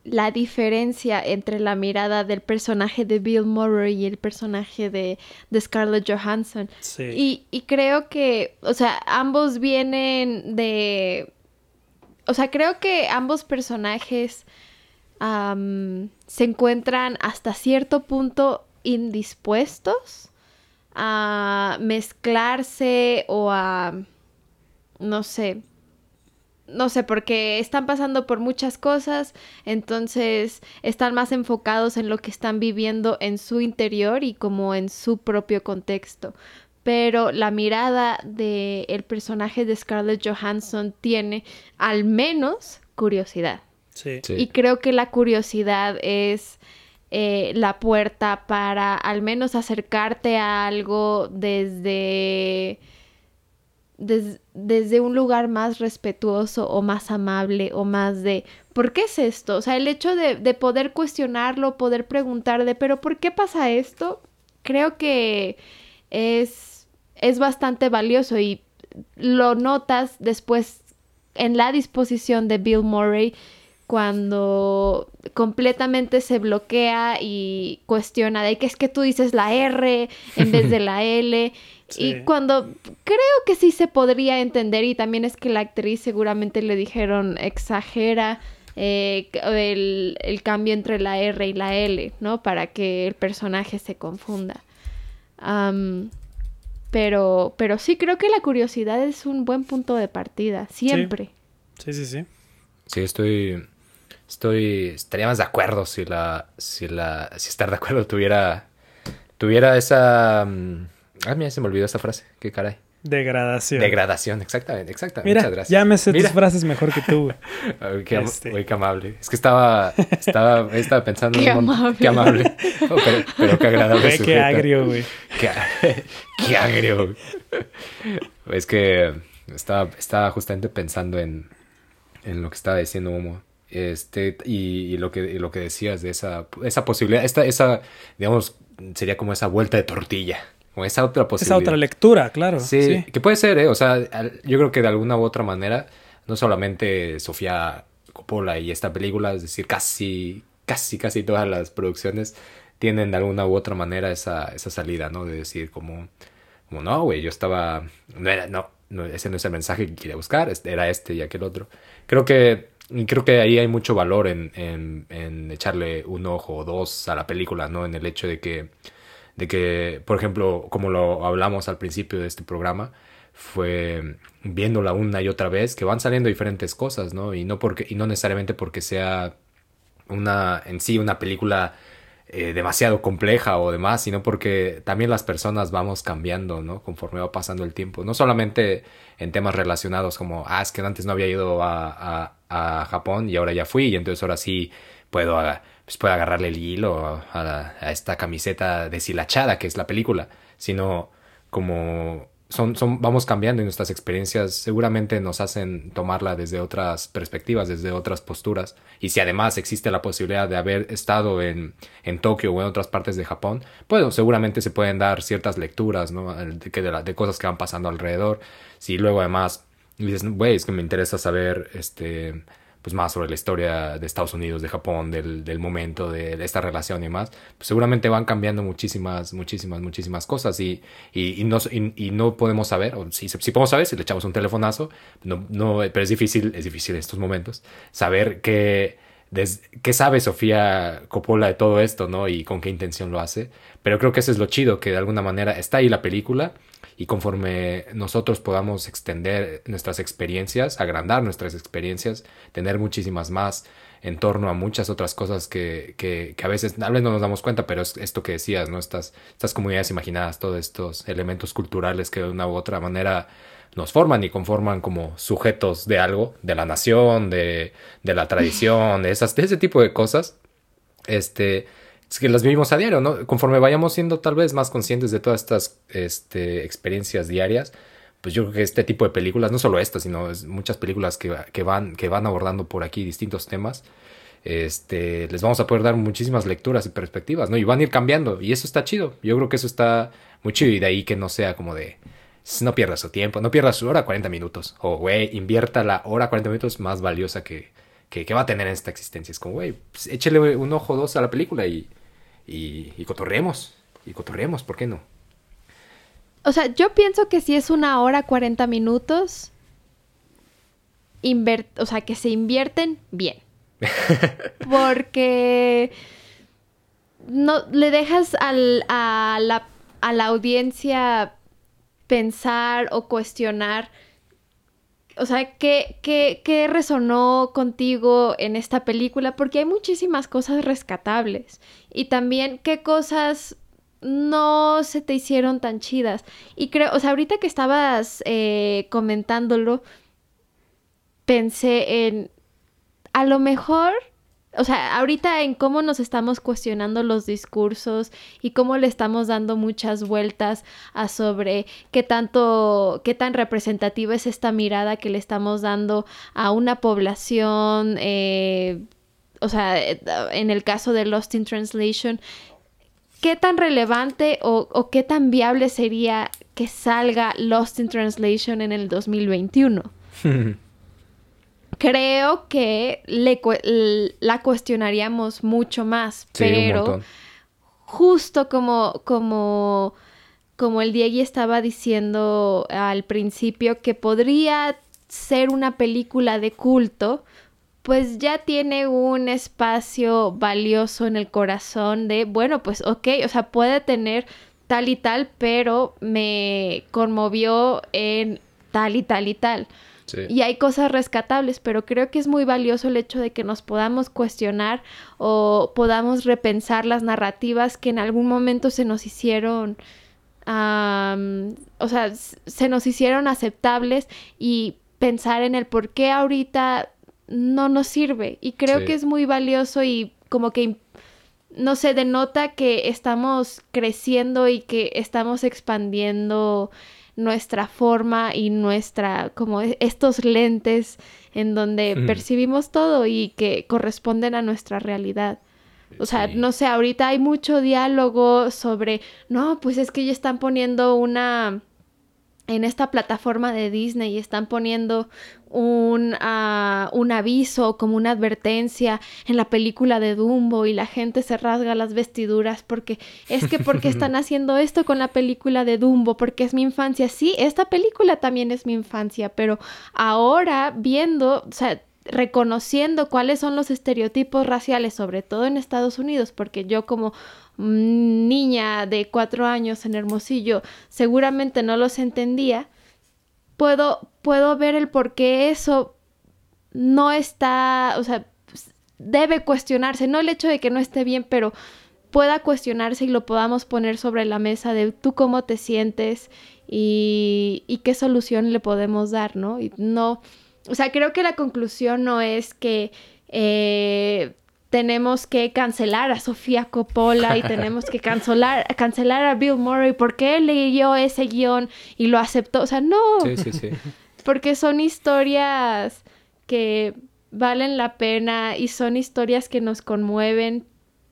la diferencia entre la mirada del personaje de Bill Murray y el personaje de, de Scarlett Johansson. Sí. Y, y, creo que, o sea, ambos vienen de... O sea, creo que ambos personajes um, se encuentran hasta cierto punto indispuestos a mezclarse o a... no sé, no sé, porque están pasando por muchas cosas, entonces están más enfocados en lo que están viviendo en su interior y como en su propio contexto. Pero la mirada del el personaje de Scarlett Johansson tiene al menos curiosidad. Sí. Sí. Y creo que la curiosidad es eh, la puerta para al menos acercarte a algo desde, des- desde un lugar más respetuoso o más amable o más de ¿por qué es esto? O sea, el hecho de, de poder cuestionarlo, poder preguntar de ¿pero por qué pasa esto? Creo que es, es bastante valioso y lo notas después en la disposición de Bill Murray cuando completamente se bloquea y cuestiona de que es que tú dices la R en vez de la L. [LAUGHS] Sí. Y cuando creo que sí se podría entender y también es que la actriz seguramente le dijeron exagera eh, el, el cambio entre la R y la L, ¿no? Para que el personaje se confunda. Pero, pero sí creo que la curiosidad es un buen punto de partida, siempre. Sí, sí, sí. Sí, estoy. Estoy. Estaría más de acuerdo si la. Si la. Si estar de acuerdo tuviera. Tuviera esa. mm, Ah, mira, se me olvidó esa frase. Qué caray. Degradación. Degradación, exactamente, exactamente. Mira, Muchas gracias. ya me sé Mira. tus frases mejor que tú, güey. [LAUGHS] Ay, qué, am- Este. güey, qué amable. Es que estaba. Estaba, estaba pensando. Qué en un mon- amable. Qué amable. Oh, pero, pero qué agradable. Güey, qué [LAUGHS] agrio, güey. Qué, [LAUGHS] qué agrio. Es que estaba, estaba justamente pensando en, en lo que estaba diciendo Momo. Este, y, y lo que, y lo que decías de esa, esa posibilidad, esta, esa, digamos, sería como esa vuelta de tortilla. O esa otra Esa posibilidad. otra lectura, claro. Sí, Sí. que puede ser, ¿eh? O sea, yo creo que de alguna u otra manera, no solamente Sofía Coppola y esta película, es decir, casi, casi, casi todas las producciones tienen de alguna u otra manera esa, esa salida, ¿no? De decir como, como no, güey, yo estaba, no era, no, no, ese no es el mensaje que quería buscar, este- era este y aquel otro. Creo que, creo que ahí hay mucho valor en, en, en echarle un ojo o dos a la película, ¿no? En el hecho de que de que, por ejemplo, como lo hablamos al principio de este programa, fue viéndola una y otra vez que van saliendo diferentes cosas, ¿no? Y no porque y no necesariamente porque sea una en sí una película eh, demasiado compleja o demás, sino porque también las personas vamos cambiando, ¿no? Conforme va pasando el tiempo. No solamente en temas relacionados como, ah, es que antes no había ido a, a, Japón y ahora ya fui y entonces ahora sí puedo, pues puedo agarrarle el hilo a, la- esta camiseta deshilachada que es la película, sino como son, son, vamos cambiando y nuestras experiencias seguramente nos hacen tomarla desde otras perspectivas, desde otras posturas. Y si además existe la posibilidad de haber estado en, en Tokio o en otras partes de Japón, pues seguramente se pueden dar ciertas lecturas, ¿no? De, de, la- de cosas que van pasando alrededor. Si luego además dices, güey, es que me interesa saber, este, pues más sobre la historia de Estados Unidos, de Japón, del, del momento, de, de esta relación y más, pues seguramente van cambiando muchísimas, muchísimas, muchísimas cosas y, y, y no, y, y no podemos saber, o si, si podemos saber, si le echamos un telefonazo, no, no, pero es difícil, es difícil en estos momentos, saber qué, des- qué sabe Sofía Coppola de todo esto, ¿no? Y con qué intención lo hace, pero creo que eso es lo chido, que de alguna manera está ahí la película y conforme nosotros podamos extender nuestras experiencias, agrandar nuestras experiencias, tener muchísimas más en torno a muchas otras cosas que, que, a veces tal vez no nos damos cuenta, pero es esto que decías, ¿no? Estas, estas comunidades imaginadas, todos estos elementos culturales que de una u otra manera nos forman y conforman como sujetos de algo, de la nación, de, de la tradición, de, esas, de ese tipo de cosas. Este, es que las vivimos a diario, ¿no? Conforme vayamos siendo tal vez más conscientes de todas estas este, experiencias diarias, pues yo creo que este tipo de películas, no solo estas, sino muchas películas que, que, van, que van abordando por aquí distintos temas, este, les vamos a poder dar muchísimas lecturas y perspectivas, ¿no? Y van a ir cambiando, y eso está chido, yo creo que eso está muy chido, y de ahí que no sea como de, no pierdas su tiempo, no pierdas su hora 40 minutos, o güey, invierta la hora 40 minutos más valiosa que, que, que va a tener en esta existencia, es como, güey, pues, échele un ojo o dos a la película y, y, y cotorreemos, y cotorreemos, ¿por qué no? O sea, yo pienso que si es una hora 40 minutos, inver- o sea, que se invierten bien. [LAUGHS] Porque no le dejas al- a, la, a la audiencia pensar o cuestionar. O sea, ¿qué, qué, qué resonó contigo en esta película? Porque hay muchísimas cosas rescatables. Y también qué cosas no se te hicieron tan chidas. Y creo, o sea, ahorita que estabas eh, comentándolo, pensé en a lo mejor o sea, ahorita en cómo nos estamos cuestionando los discursos y cómo le estamos dando muchas vueltas a sobre qué tanto, qué tan representativa es esta mirada que le estamos dando a una población, eh, o sea, en el caso de Lost in Translation, qué tan relevante o, o qué tan viable sería que salga Lost in Translation en el 2021. [LAUGHS] creo que le, la cuestionaríamos mucho más, pero justo como, como, como el Diego estaba diciendo al principio que podría ser una película de culto, pues ya tiene un espacio valioso en el corazón de, bueno, pues ok, o sea, puede tener tal y tal, pero me conmovió en tal y tal y tal. Y hay cosas rescatables, pero creo que es muy valioso el hecho de que nos podamos cuestionar o podamos repensar las narrativas que en algún momento se nos hicieron, o sea, se nos hicieron aceptables y pensar en el por qué ahorita no nos sirve. Y creo que es muy valioso y como que no sé, denota que estamos creciendo y que estamos expandiendo nuestra forma y nuestra, como e, estos lentes en donde percibimos todo y que corresponden a nuestra realidad. O sea, no sé, ahorita hay mucho diálogo sobre, no, pues es que ya están poniendo una en esta plataforma de Disney están poniendo un, uh, un, aviso como una advertencia en la película de Dumbo y la gente se rasga las vestiduras porque es que porque [LAUGHS] están haciendo esto con la película de Dumbo porque es mi infancia. Sí, esta película también es mi infancia, pero ahora viendo, o sea, reconociendo cuáles son los estereotipos raciales, sobre todo en Estados Unidos, porque yo como niña de cuatro años en Hermosillo seguramente no los entendía, puedo, puedo ver el por qué eso no está, o sea, debe cuestionarse, no el hecho de que no esté bien, pero pueda cuestionarse y lo podamos poner sobre la mesa de tú cómo te sientes y, y qué solución le podemos dar, ¿no? Y no, o sea, creo que la conclusión no es que eh, tenemos que cancelar a Sofía Coppola y [LAUGHS] tenemos que cancelar, cancelar a Bill Murray porque él leyó ese guion y lo aceptó. O sea, no. Sí, sí, sí. [LAUGHS] Porque son historias que valen la pena y son historias que nos conmueven,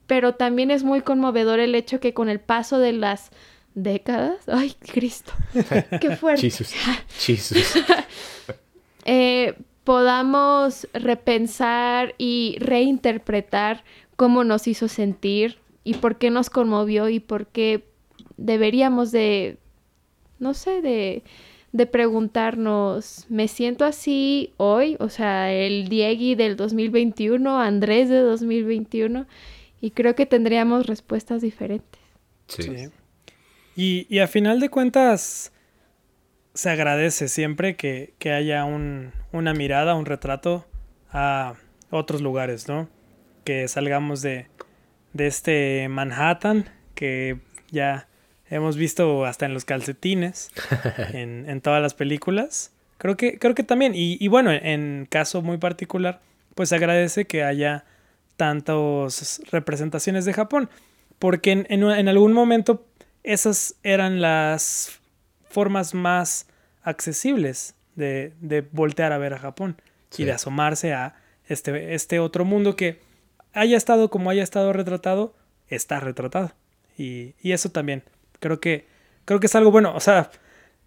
pero también es muy conmovedor el hecho que con el paso de las décadas, ay, Cristo, [LAUGHS] qué fuerte. Jesus. Jesus. eh, podamos repensar y reinterpretar cómo nos hizo sentir y por qué nos conmovió y por qué deberíamos de, no sé, de, de preguntarnos, ¿me siento así hoy? O sea, el Diegui del 2021, Andrés de 2021, y creo que tendríamos respuestas diferentes. Sí. Y, y a final de cuentas, se agradece siempre que, haya una mirada, un retrato a otros lugares, ¿no? Que salgamos de, este Manhattan que ya hemos visto hasta en los calcetines, [LAUGHS] en, todas las películas. Creo que, creo que también, y, bueno, en caso muy particular, pues agradece que haya tantas representaciones de Japón, porque en, en algún momento esas eran las formas más accesibles de, de voltear a ver a Japón y de asomarse a este, este otro mundo que haya estado como haya estado retratado, está retratado. Y, y eso también, creo que, creo que es algo bueno. O sea,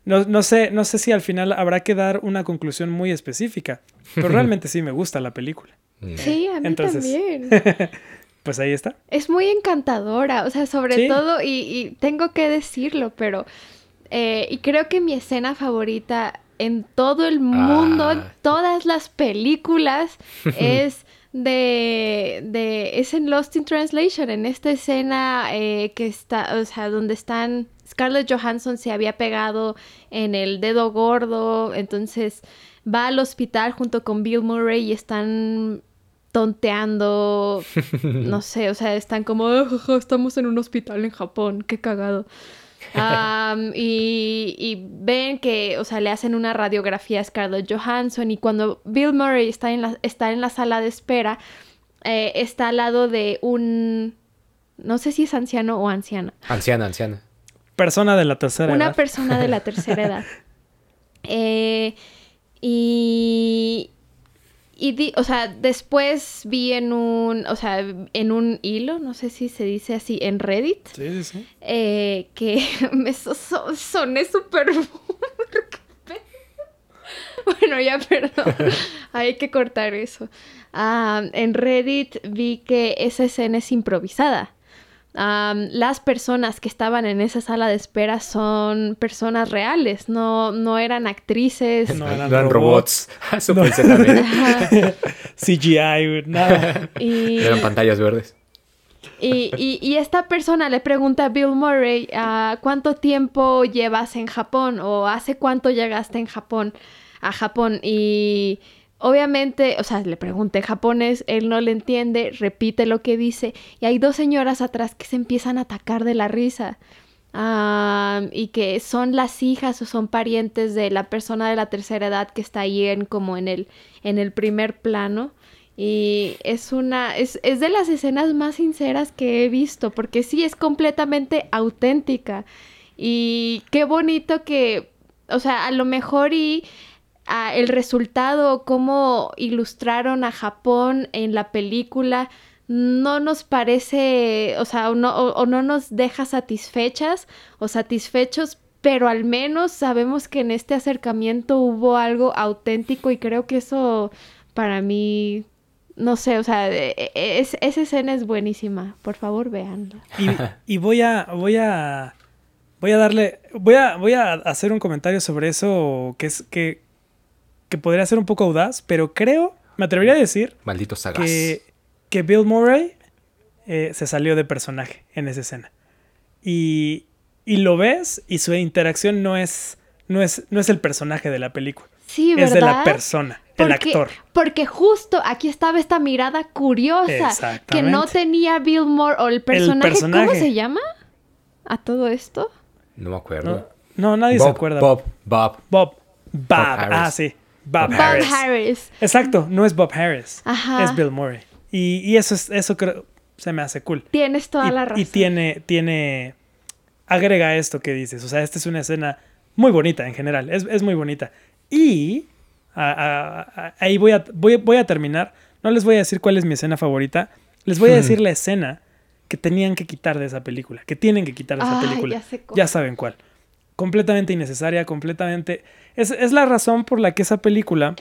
no, no, sé, no sé si al final habrá que dar una conclusión muy específica, pero [LAUGHS] realmente sí me gusta la película. Sí, a mí también. [LAUGHS] pues ahí está. Es muy encantadora, o sea, sobre todo, y, y, tengo que decirlo, pero eh, y creo que mi escena favorita en todo el mundo, en ah. todas las películas, [LAUGHS] es de, de, es en Lost in Translation, en esta escena eh, que está, o sea, donde están, Scarlett Johansson se había pegado en el dedo gordo, entonces va al hospital junto con Bill Murray y están tonteando, [LAUGHS] no sé, o sea, están como, estamos en un hospital en Japón, qué cagado. [LAUGHS] Y, y ven que, o sea, le hacen una radiografía a Scarlett Johansson y cuando Bill Murray está en la, está en la sala de espera, eh, está al lado de un, no sé si es anciano o anciana, Anciana, anciana. Persona de la tercera una edad. persona de la tercera [LAUGHS] edad. Eh, y, y di- o sea, después vi en un, o sea, en un hilo, no sé si se dice así, en Reddit, Sí, sí, sí. eh, que [LAUGHS] me so- so- soné súper... [LAUGHS] bueno, ya, perdón. [LAUGHS] Hay que cortar eso. Ah, en Reddit vi que esa escena es improvisada. Las personas que estaban en esa sala de espera son personas reales, no, no eran actrices. No No eran eran, robots. robots. [LAUGHS] Eso pensé también. [LAUGHS] Ajá. CGI, nada. Y, Eran pantallas verdes. Y, y- y esta persona le pregunta a Bill Murray, ah, ¿cuánto tiempo llevas en Japón? ¿O hace cuánto llegaste en Japón? A Japón. Y obviamente, o sea, le pregunta en japonés, él no le entiende, repite lo que dice. Y hay dos señoras atrás que se empiezan a atacar de la risa. Ah, y que son las hijas o son parientes de la persona de la tercera edad que está ahí en como en el, en el primer plano. Y es una, es, es de las escenas más sinceras que he visto, porque sí es completamente auténtica. Y qué bonito que, o sea, a lo mejor y el resultado, cómo ilustraron a Japón en la película, no nos parece, o sea, o no, o- no nos deja satisfechas o satisfechos, pero al menos sabemos que en este acercamiento hubo algo auténtico y creo que eso para mí, no sé, o sea, e- e- es- esa escena es buenísima. Por favor, véanla. Y, y voy a, voy a, voy a darle, voy a, voy a hacer un comentario sobre eso que es que, que podría ser un poco audaz, pero creo, me atrevería a decir Maldito sagaz. que, que Bill Murray eh, se salió de personaje en esa escena. Y, y lo ves y su interacción no es, no es, no es el personaje de la película, Sí, ¿verdad? es de la persona, el Porque- actor. Porque justo aquí estaba esta mirada curiosa que no tenía Bill Moore o el personaje, personaje. ¿Cómo se llama? ¿A todo esto? No me acuerdo. No, no nadie Bob, se acuerda. Bob, Bob. Bob. Bob. Ah, sí. Bob, Harris. Harris. Exacto, no es Bob Harris. Ajá. Es Bill Murray. Y, y eso, es, eso creo, se me hace cool. Tienes toda y, la razón. y tiene, tiene, agrega esto que dices. O sea, esta es una escena muy bonita en general. Es, es muy bonita. Y a- a- a- ahí voy a, voy, voy a terminar. No les voy a decir cuál es mi escena favorita. Les voy a decir la escena que tenían que quitar de esa película. Que tienen que quitar de esa Ay, película. ya sé cuál. Ya saben cuál. Completamente innecesaria, completamente... Es, es la razón por la que esa película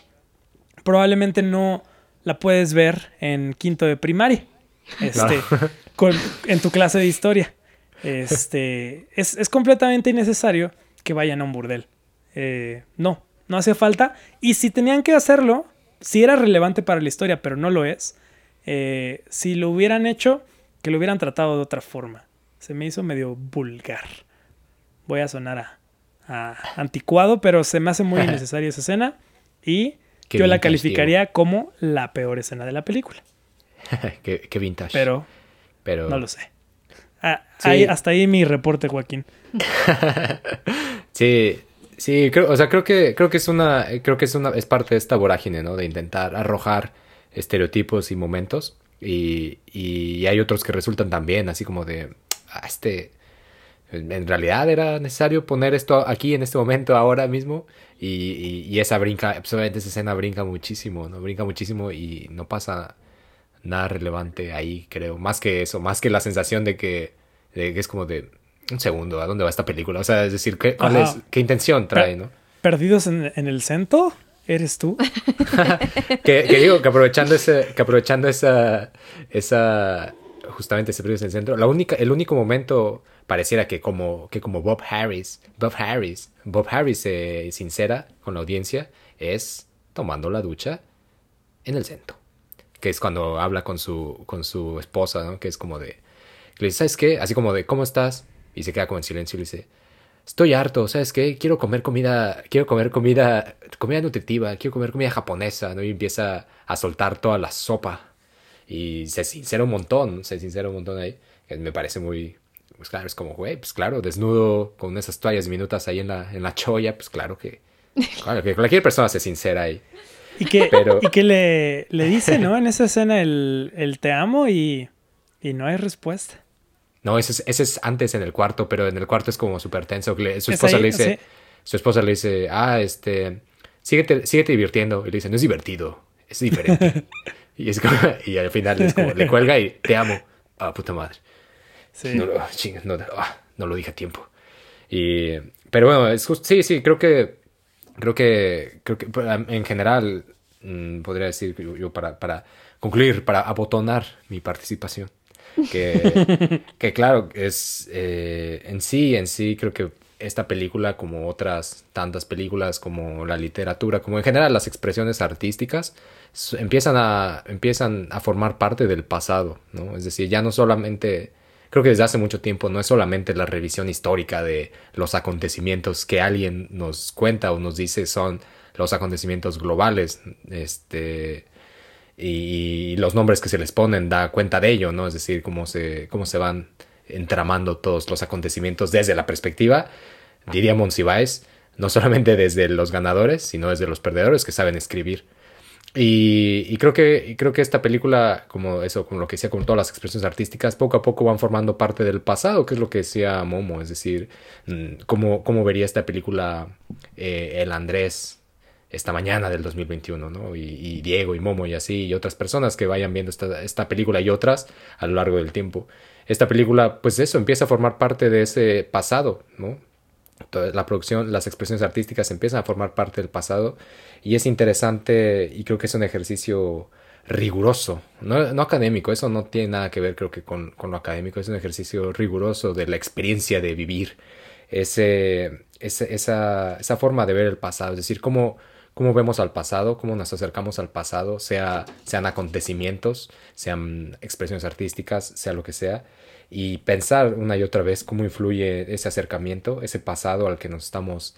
probablemente no la puedes ver en quinto de primaria. Este, con- en tu clase de historia. Este, es, es completamente innecesario que vayan a un burdel. Eh, no, no hace falta. Y si tenían que hacerlo, si era relevante para la historia, pero no lo es, eh, si lo hubieran hecho, que lo hubieran tratado de otra forma. Se me hizo medio vulgar. Voy a sonar a, a anticuado, pero se me hace muy innecesaria esa escena. Y Qué yo la calificaría como la peor escena de la película. [LAUGHS] qué, qué vintage. Pero Pero no lo sé. Ah, Sí. ahí- hasta ahí mi reporte, Joaquín. [LAUGHS] Sí, sí, creo, o sea, creo que, creo que es una, creo que es una, es parte de esta vorágine, ¿no? De intentar arrojar estereotipos y momentos. Y, y hay otros que resultan también, así como de, ah, este, en realidad era necesario poner esto aquí en este momento, ahora mismo. Y, y, y esa brinca, obviamente esa escena brinca muchísimo, ¿no? Brinca muchísimo y no pasa nada relevante ahí, creo. Más que eso, más que la sensación de que, de que es como de, un segundo, ¿a dónde va esta película? O sea, es decir, ¿qué, cuál es, ¿qué intención trae, no? ¿Perdidos en, en el centro? ¿Eres tú? [LAUGHS] que, que digo que aprovechando ese, que aprovechando esa, esa, justamente ese periodo en el centro, la única, el único momento pareciera que como, que como Bob Harris, Bob Harris, Bob Harris se sincera con la audiencia es tomando la ducha en el centro, que es cuando habla con su, con su esposa, ¿no? Que es como de, ¿sabes qué? Así como de, ¿cómo estás? Y se queda como en silencio y le dice, Estoy harto, ¿sabes qué? Quiero comer comida, quiero comer comida, comida nutritiva, quiero comer comida japonesa, ¿no? Y empieza a soltar toda la sopa. Y se sincera un montón, se sincera un montón ahí. que Me parece muy, pues claro, es como, güey, pues claro, desnudo con esas toallas diminutas ahí en la, en la cholla, pues claro que, claro que cualquier persona se sincera ahí. [LAUGHS] Y que, y que le, le dice, ¿no? En esa escena el, el te amo y, y no hay respuesta. No, ese es, ese es antes en el cuarto, pero en el cuarto es como súper tenso. Su esposa le dice, su esposa le dice, ah, este, síguete, síguete divirtiendo. Y le dice, no es divertido, es diferente. [LAUGHS] y, es como, y al final es como, le cuelga y te amo. Ah, puta madre. Sí. No, no, ah, no, lo dije a tiempo. Y, pero bueno, es sí, sí, creo que, creo que, creo que en general, mm, podría decir yo, para, para concluir, para abotonar mi participación que, [LAUGHS] que claro, es eh, en sí, en sí creo que esta película, como otras tantas películas, como la literatura, como en general las expresiones artísticas, empiezan a, empiezan a formar parte del pasado, ¿no? Es decir, ya no solamente, creo que desde hace mucho tiempo, no es solamente la revisión histórica de los acontecimientos que alguien nos cuenta o nos dice son los acontecimientos globales, este, y los nombres que se les ponen da cuenta de ello, ¿no? Es decir, cómo se, cómo se van entramando todos los acontecimientos desde la perspectiva, diría Monsiváis, no solamente desde los ganadores, sino desde los perdedores que saben escribir. Y, creo que creo que esta película, como eso, como lo que decía, con todas las expresiones artísticas, poco a poco van formando parte del pasado, que es lo que decía Momo, es decir, mm, cómo, cómo vería esta película eh, el Andrés esta mañana del 2021, ¿no? Y, Diego y Momo y así, y otras personas que vayan viendo esta, esta, película y otras a lo largo del tiempo. Esta película, pues eso, empieza a formar parte de ese pasado, ¿no? La producción, las expresiones artísticas empiezan a formar parte del pasado y es interesante y creo que es un ejercicio riguroso, no, no académico, eso no tiene nada que ver creo que con, con, lo académico, es un ejercicio riguroso de la experiencia de vivir, ese, esa, esa forma de ver el pasado, es decir, cómo cómo vemos al pasado, cómo nos acercamos al pasado, sea, sean acontecimientos, sean expresiones artísticas, sea lo que sea, y pensar una y otra vez cómo influye ese acercamiento, ese pasado al que nos estamos,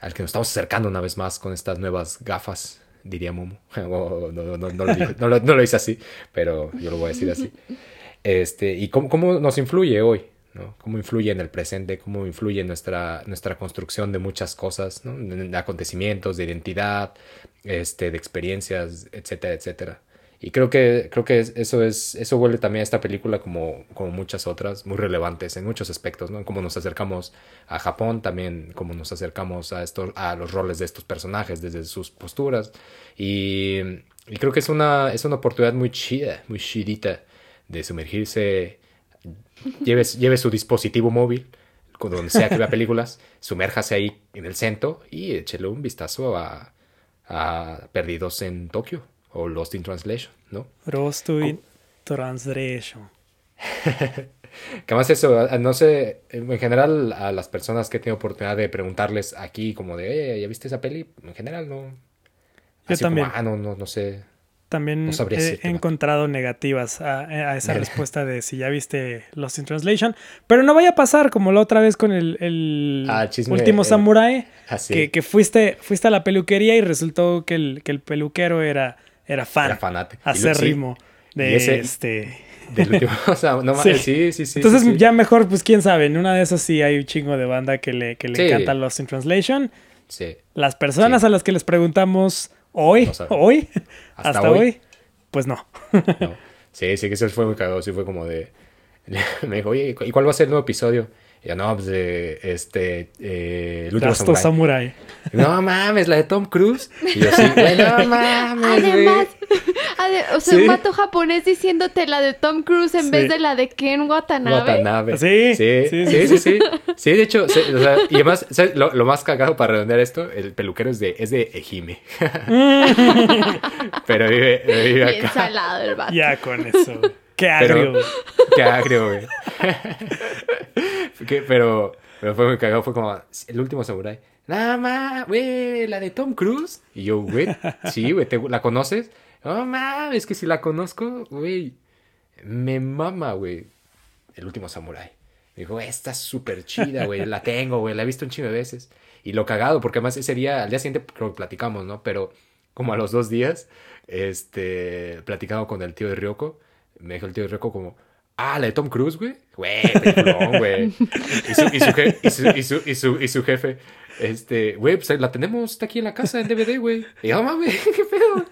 al que nos estamos acercando una vez más con estas nuevas gafas, diría Momo. [LAUGHS] no, no, no, no, lo, lo, hice así, pero yo lo voy a decir así. Este, y cómo, cómo nos influye hoy, ¿no? Cómo influye en el presente, cómo influye en nuestra, nuestra construcción de muchas cosas. De acontecimientos, de identidad, este, de experiencias, etcétera, etcétera. Y creo que, creo que eso es, eso vuelve también a esta película como, como muchas otras, muy relevantes en muchos aspectos, ¿no? Como nos acercamos a Japón, también como nos acercamos a estos, a los roles de estos personajes desde sus posturas. Y, y creo que es una, es una oportunidad muy chida, muy chidita de sumergirse lleve, lleve su dispositivo móvil, donde sea que vea películas, [LAUGHS] sumérjase ahí en el centro y échele un vistazo a, a Perdidos en Tokio o Lost in Translation, ¿no? Lost in Translation. [LAUGHS] que más eso, no sé, en general a las personas que he tenido oportunidad de preguntarles aquí como de, ¿ya viste esa peli? En general no. Yo también. ah, no, no, no sé. También he, encontrado negativas a, esa [LAUGHS] respuesta de si ya viste Lost in Translation. Pero no vaya a pasar como la otra vez con el, ah, último eh, Samurai. Ah, que, fuiste, fuiste a la peluquería y resultó que el, que el peluquero era, era fan. Era fanático. ritmo de este. Del último, [LAUGHS] o sea, no sí. sí, sí, sí. Entonces, ya mejor, pues quién sabe, en una de esas sí hay un chingo de banda que le, que le encanta Lost in Translation. Sí. Las personas a las que les preguntamos Hoy, hoy, hasta, [LAUGHS] hoy? pues no. Sí, sí, que eso fue muy cagado. Sí, fue como de. [LAUGHS] Me dijo, oye, ¿y cuál va a ser el nuevo episodio? Y yo, no, pues de este. Eh, el último Samurai. No mames, la de Tom Cruise. Y yo, sí, güey, no [LAUGHS] mames. Además, o sea, un vato japonés diciéndote la de Tom Cruise en vez de la de Ken Watanabe. Watanabe. Sí, sí, sí, sí. Sí, sí, de hecho, o sea, y además, lo, lo, más cagado para redondear esto, el peluquero es de, es de Ejime. [LAUGHS] Pero vive, vive acá. Bien salado el vato. Ya con eso. Qué agrio. qué agrio, güey. [LAUGHS] pero, pero fue muy cagado. Fue como el último samurai. Nada más, güey, la de Tom Cruise. Y yo, güey, sí, güey, ¿la conoces? No mames, es que si la conozco, güey, me mama, güey. El último samurai. Me dijo, esta es súper chida, güey, la tengo, güey, la he visto un chingo de veces. Y lo cagado, porque además ese día, al día siguiente creo que platicamos, ¿no? Pero como a los dos días, este, platicando con el tío de Ryoko, me dijo el tío Ryoko como, Ah, la de Tom Cruise, güey. Güey, peliculón, güey. Y su, y, su, je- y, su, y, su, y, su, y su jefe, este, güey, pues la tenemos, está aquí en la casa en DVD, güey. Y yo, mames, [LAUGHS] qué pedo.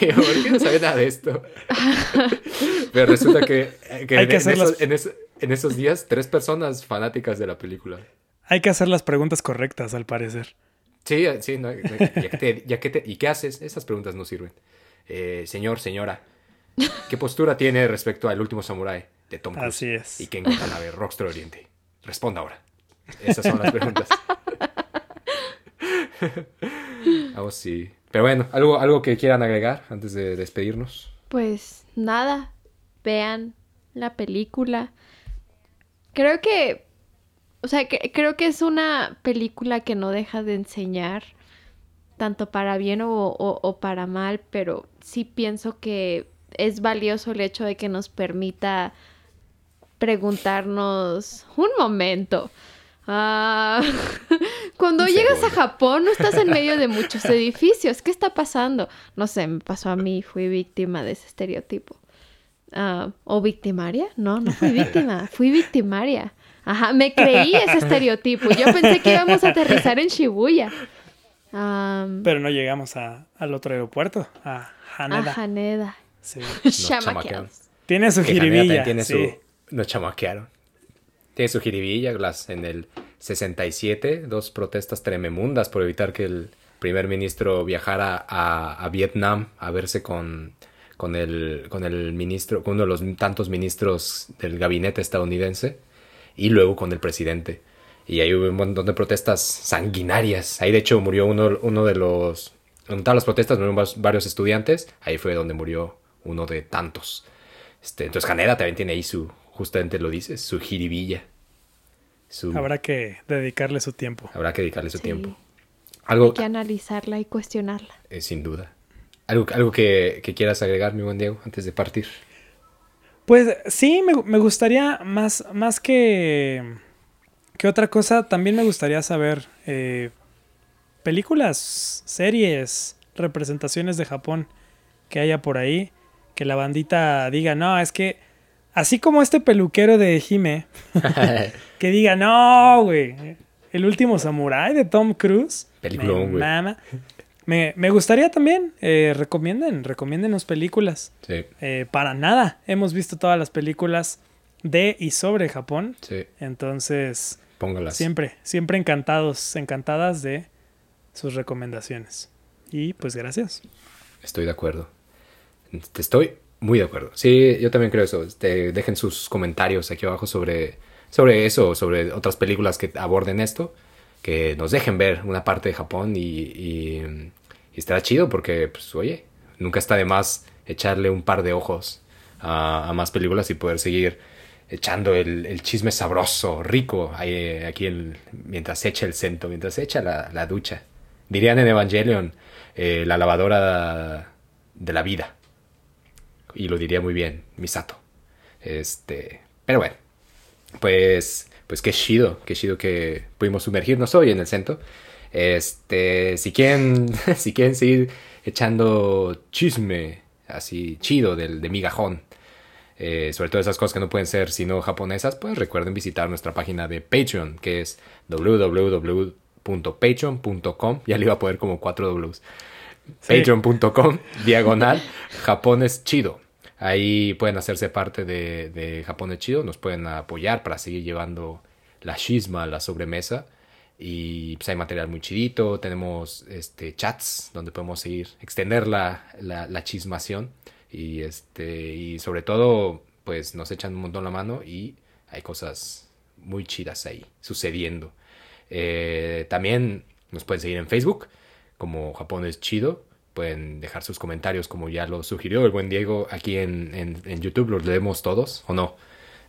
Y yo, ¿por qué no sabía nada de esto? [LAUGHS] Pero resulta que, que, Hay en, que en hacer esos, las- en, es- en esos días, tres personas fanáticas de la película. Hay que hacer las preguntas correctas, al parecer. Sí, sí, no, no, ya que te- ya que te- ¿y qué haces? Esas preguntas no sirven. Eh, señor, señora, ¿qué postura tiene respecto al último samurái de Tom Cruise? Así es. Y Ken Watanabe, Rockstar Oriente. Responda ahora. Esas son las preguntas. oh, [LAUGHS] sí. Pero bueno, ¿algo, algo que quieran agregar antes de despedirnos. Pues nada, vean la película. Creo que, o sea, que- creo que es una película que no deja de enseñar, tanto para bien o, o- o para mal, pero sí pienso que es valioso el hecho de que nos permita preguntarnos un momento. Ah, [LAUGHS] cuando Un llegas a. Japón no estás en [LAUGHS] medio de muchos edificios. ¿Qué está pasando? No sé, me pasó a mí, fui víctima de ese estereotipo. Ah, ¿O victimaria? No, no fui víctima, [LAUGHS] fui victimaria. Ajá, me creí ese estereotipo. Yo pensé que íbamos a aterrizar en Shibuya. Am, Pero no llegamos a- al otro aeropuerto, a Haneda. a Haneda. [LAUGHS] Sí. Nos chamaquearon. Tiene su Que jiribilla. tiene sí. su... Nos chamaquearon. Tiene su jiribilla, en el 67, dos protestas trememundas por evitar que el primer ministro viajara a, a Vietnam a verse con, con, el, con el ministro, con uno de los tantos ministros del gabinete estadounidense y luego con el presidente. Y ahí hubo un montón de protestas sanguinarias. Ahí de hecho murió uno, uno de los... En todas las protestas murieron varios estudiantes. Ahí fue donde murió uno de tantos. Este, entonces Haneda también tiene ahí su, justamente lo dices, su jiribilla. Su, habrá, Habrá que dedicarle su tiempo. que dedicarle su Sí. tiempo. Hay Algo, que analizarla y cuestionarla. eh, sin duda. Algo, algo que, que quieras agregar, mi buen Diego, antes de partir. Pues sí, me, me gustaría más, más que, que otra cosa, también me gustaría saber eh, películas, series, representaciones de Japón que haya por ahí, que la bandita diga, no, es que así como este peluquero de Hime, [LAUGHS] que diga, no, güey, el último samurái de Tom Cruise. Peliculón, me güey. Me, me gustaría también, eh, recomienden, recomiéndenos películas. sí, Eh, para nada. Hemos visto todas las películas de y sobre Japón. sí, Entonces, póngalas. siempre, siempre encantados, encantadas de sus recomendaciones. Y pues gracias. Estoy de acuerdo. Te estoy muy de acuerdo. Sí, yo también creo eso. Este, dejen sus comentarios aquí abajo sobre, sobre eso, sobre otras películas que aborden esto. Que nos dejen ver una parte de Japón y, y, estará chido porque, pues, oye, nunca está de más echarle un par de ojos a, más películas y poder seguir echando el, chisme sabroso, rico, ahí, aquí el- mientras echa el cento, mientras echa la, la ducha. Dirían en Evangelion, eh, la lavadora de la vida. Y lo diría muy bien, Misato. Este, pero bueno, pues, pues qué chido, qué chido que pudimos sumergirnos hoy en el centro. Este, si quieren, [LAUGHS] si quieren seguir echando chisme así chido del, de migajón, eh, sobre todo esas cosas que no pueden ser sino japonesas, pues recuerden visitar nuestra página de Patreon, que es www.patreon.com. Ya le iba a poner como cuatro Ws. Sí. Patreon.com, [LAUGHS] diagonal, Japón es chido. Ahí pueden hacerse parte de, de Japón es chido, nos pueden apoyar para seguir llevando la chisma a la sobremesa. Y pues hay material muy chidito, tenemos este chats donde podemos seguir, extender la, la, la chismación. Y este, y sobre todo, pues nos echan un montón la mano y hay cosas muy chidas ahí sucediendo. Eh, también nos pueden seguir en Facebook como Japón es chido. Pueden dejar sus comentarios como ya lo sugirió el buen Diego aquí en, en, en YouTube. Los leemos todos o no.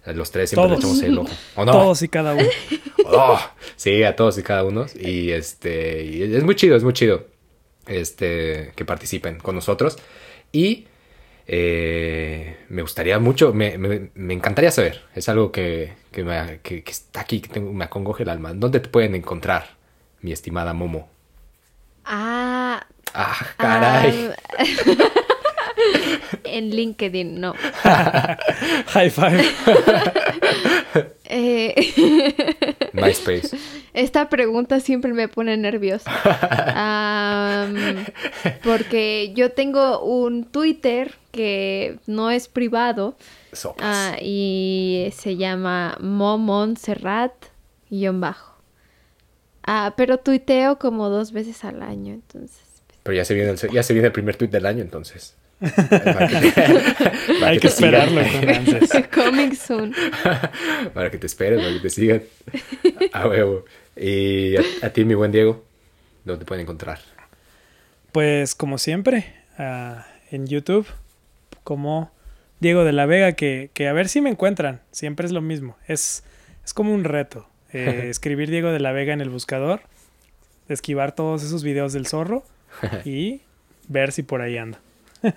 Los tres siempre le Todos. echamos el ojo. ¿O no? Todos y cada uno. [LAUGHS] Oh, sí, a todos y cada uno. Y este, y es muy chido, es muy chido. Este, que participen con nosotros. Y eh, me gustaría mucho, me, me- me encantaría saber. Es algo que, que, me- que- que está aquí, que tengo- me acongoje el alma. ¿Dónde te pueden encontrar, mi estimada Momo? Ah, Ah, caray. [LAUGHS] En LinkedIn, no. [LAUGHS] High five. [LAUGHS] Eh, MySpace. esta pregunta siempre me pone nerviosa. Am, porque yo tengo un Twitter que no es privado ah, y se llama Momontserrat-bajo. Ah, pero tuiteo como dos veces al año, entonces. Pero ya se viene el, ya se viene el primer tweet del año, entonces. [LAUGHS] Para que te- para Hay que esperarlo con. [LAUGHS] Coming soon. [LAUGHS] para que te esperen, para que te sigan. A huevo. Y a, a ti, mi buen Diego, ¿dónde te pueden encontrar? Pues como siempre, ah, en YouTube, como Diego de la Vega, que, que a ver si me encuentran, siempre es lo mismo, es, es como un reto, eh, [LAUGHS] escribir Diego de la Vega en el buscador, esquivar todos esos videos del zorro [LAUGHS] y ver si por ahí anda. [LAUGHS]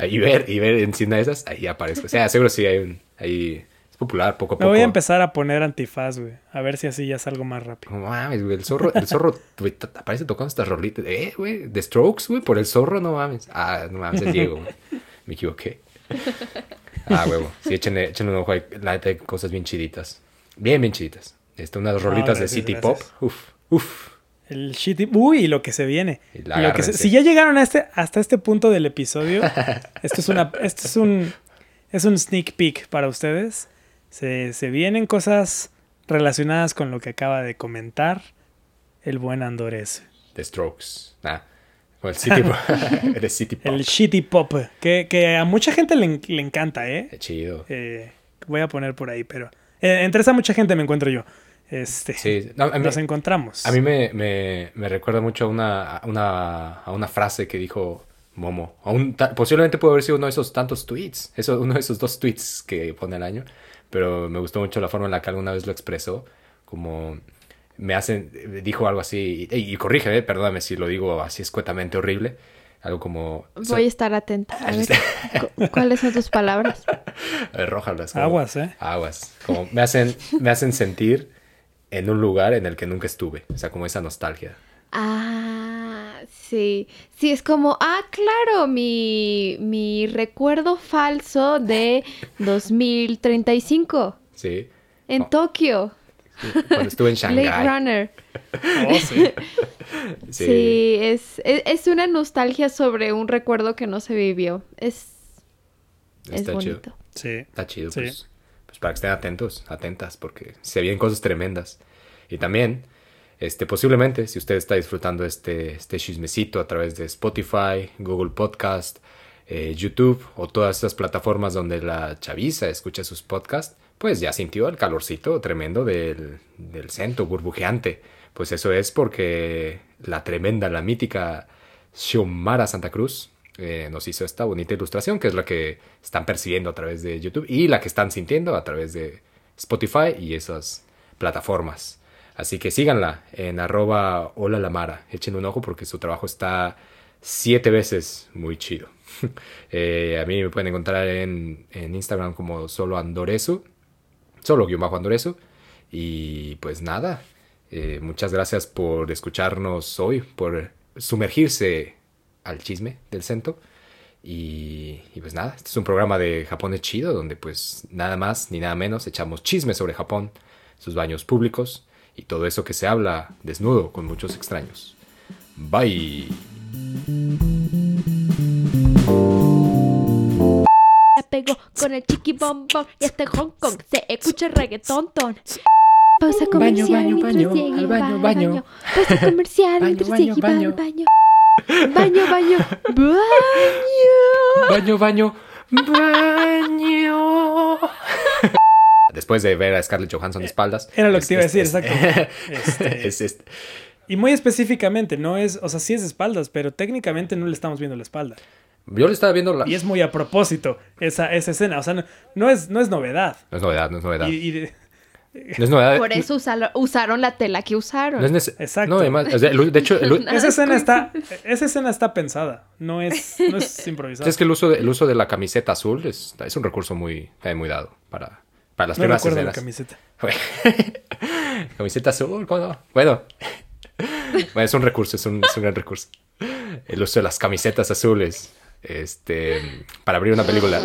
Y ver, y ver encima de esas, ahí aparezco. O sea, seguro sí hay un. Ahí es popular, poco a Me poco. voy a empezar a poner antifaz, güey, a ver si así ya salgo más rápido. No mames, güey. El zorro, el zorro güey, aparece tocando estas rolitas. Eh, güey. The Strokes, güey. Por el zorro, no mames. Ah, no mames, es Diego, güey. Me equivoqué. Ah, huevo. Sí, échenle, échenle un ojo. ahí. La neta hay cosas bien chiditas. Bien, bien chiditas. Este, unas rolitas gracias, de City gracias. Pop. Uf, uf. El shitty, uy, y lo que se viene. Y Y la lo que se- si ya llegaron a este, hasta este punto del episodio, [LAUGHS] esto es una, esto es un, es un sneak peek para ustedes. Se, se vienen cosas relacionadas con lo que acaba de comentar el buen Andorés. The Strokes. Ah. Con el City Pop. [LAUGHS] [LAUGHS] el City Pop. El shitty pop, que, que a mucha gente le, le encanta, ¿eh? Qué chido. Eh, Voy a poner por ahí, pero eh, entre esa mucha gente me encuentro yo. Este, Sí. No, a mí- nos encontramos. A mí me, me, me recuerda mucho a una, a una, a una frase que dijo Momo. A un ta- posiblemente puede haber sido uno de esos tantos tweets. Eso, uno de esos dos tweets que pone al año. Pero me gustó mucho la forma en la que alguna vez lo expresó. Como me hacen. Dijo algo así. Y, y corrígeme, eh, perdóname si lo digo así escuetamente horrible. Algo como. Voy a estar atenta. A ver, cu- ¿cuáles son tus palabras? [LAUGHS] A ver, rójalas, como- Aguas, ¿eh? Aguas. Como me hacen, me hacen sentir en un lugar en el que nunca estuve. O sea, como esa nostalgia. Ah, sí. Sí, es como, ah, claro, mi, mi recuerdo falso de [LAUGHS] 2035 Sí. en Oh. Tokio. Cuando estuve en [LAUGHS] Blade Shanghai. Runner. Oh, sí. Sí, [LAUGHS] Sí. es, es, es una nostalgia sobre un recuerdo que no se vivió. Es, es Está chido. bonito. Sí. Está chido, Sí. pues, pues para que estén atentos, atentas, porque se vienen cosas tremendas. Y también, este, posiblemente, si usted está disfrutando este, este chismecito a través de Spotify, Google Podcast, eh, YouTube o todas estas plataformas donde la chaviza escucha sus podcasts, pues ya sintió el calorcito tremendo del, del centro burbujeante. Pues eso es porque la tremenda, la mítica Xiomara Santa Cruz eh, nos hizo esta bonita ilustración, que es la que están percibiendo a través de YouTube y la que están sintiendo a través de Spotify y esas plataformas. Así que síganla en arroba hola la Mara. Echen un ojo porque su trabajo está siete veces muy chido. [LAUGHS] Eh, a mí me pueden encontrar en, en Instagram como solo Andoresu, solo guion bajo Andoresu. Y pues nada, eh, muchas gracias por escucharnos hoy, por sumergirse al chisme del Cento. Y, y pues nada, este es un programa de Japón es chido, donde pues nada más ni nada menos echamos chisme sobre Japón, sus baños públicos y todo eso que se habla desnudo con muchos extraños. Bye. La pegó con el chiqui bombón y hasta Hong Kong se escucha el reggaetón ton. Pausa Baño, comercial baño, mientras baño, al baño, baño. Pausa comercial Baño, mientras baño, Diego va al baño. Baño. Baño, baño, baño. Baño, baño. Después de ver a Scarlett Johansson de espaldas. Era lo que es- te iba a decir, es- exacto. [LAUGHS] Este, es- es- Y muy específicamente, no es, o sea, sí es de espaldas, pero técnicamente no le estamos viendo la espalda. yo le estaba viendo la... Y es muy a propósito esa, esa escena, o sea, no, no es, no es novedad. No es novedad, no es novedad. Y, y de- No es novedad. Por eso usalo- usaron la tela que usaron. No es Exacto. No, además, o sea, de hecho, el- [LAUGHS] esa escena está, esa escena está pensada, no es, no es [LAUGHS] improvisada. es que el uso, de, el uso de la camiseta azul es, es un recurso muy, también muy dado para, para las no primeras recuerdo la escenas. camiseta. [LAUGHS] camiseta azul, ¿cómo no? Bueno. bueno, es un recurso, es un, es un gran recurso. El uso de las camisetas azules. Este, para abrir una película.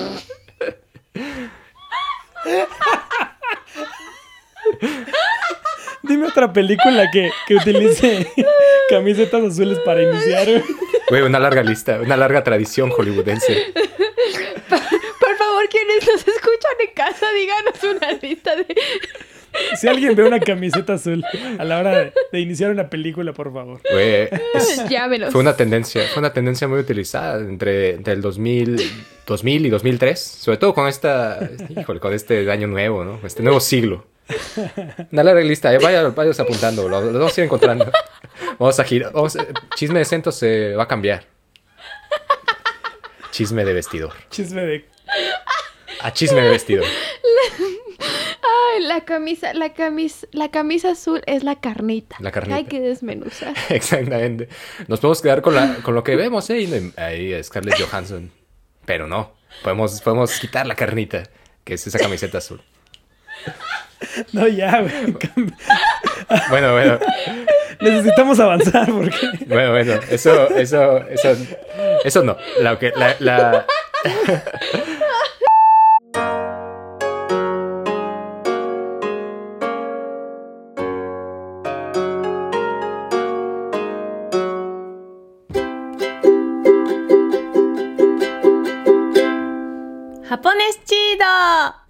[LAUGHS] Dime otra película que, que utilice [LAUGHS] camisetas azules para iniciar. güey. Una larga lista, una larga tradición hollywoodense. Por favor, quienes nos escuchan en casa, díganos una lista de... [LAUGHS] Si alguien ve una camiseta azul a la hora de, de iniciar una película, por favor. Güey, es- Llámenos. fue una tendencia, fue una tendencia muy utilizada entre, entre el 2000, 2000 y 2003, sobre todo con esta, híjole, con este año nuevo, ¿no? Este nuevo siglo. Una larga lista, eh, vaya, vayas apuntando, lo, lo vamos a ir encontrando. Vamos a girar, vamos, eh, chisme de centro se va a cambiar. Chisme de vestidor. Chisme de. A chisme de vestidor. Ay, la camisa, la camisa, la camisa azul es la carnita. La carnita. Hay que desmenuzar. [LAUGHS] Exactamente. Nos podemos quedar con, la, con lo que vemos, ¿eh? Ahí Scarlett Johansson. Pero no. Podemos, podemos quitar la carnita, que es esa camiseta azul. No, ya, güey. Bueno, bueno. Necesitamos avanzar porque. Bueno, bueno. Eso, eso, eso. Eso no. La, que- la, la- Japones chido.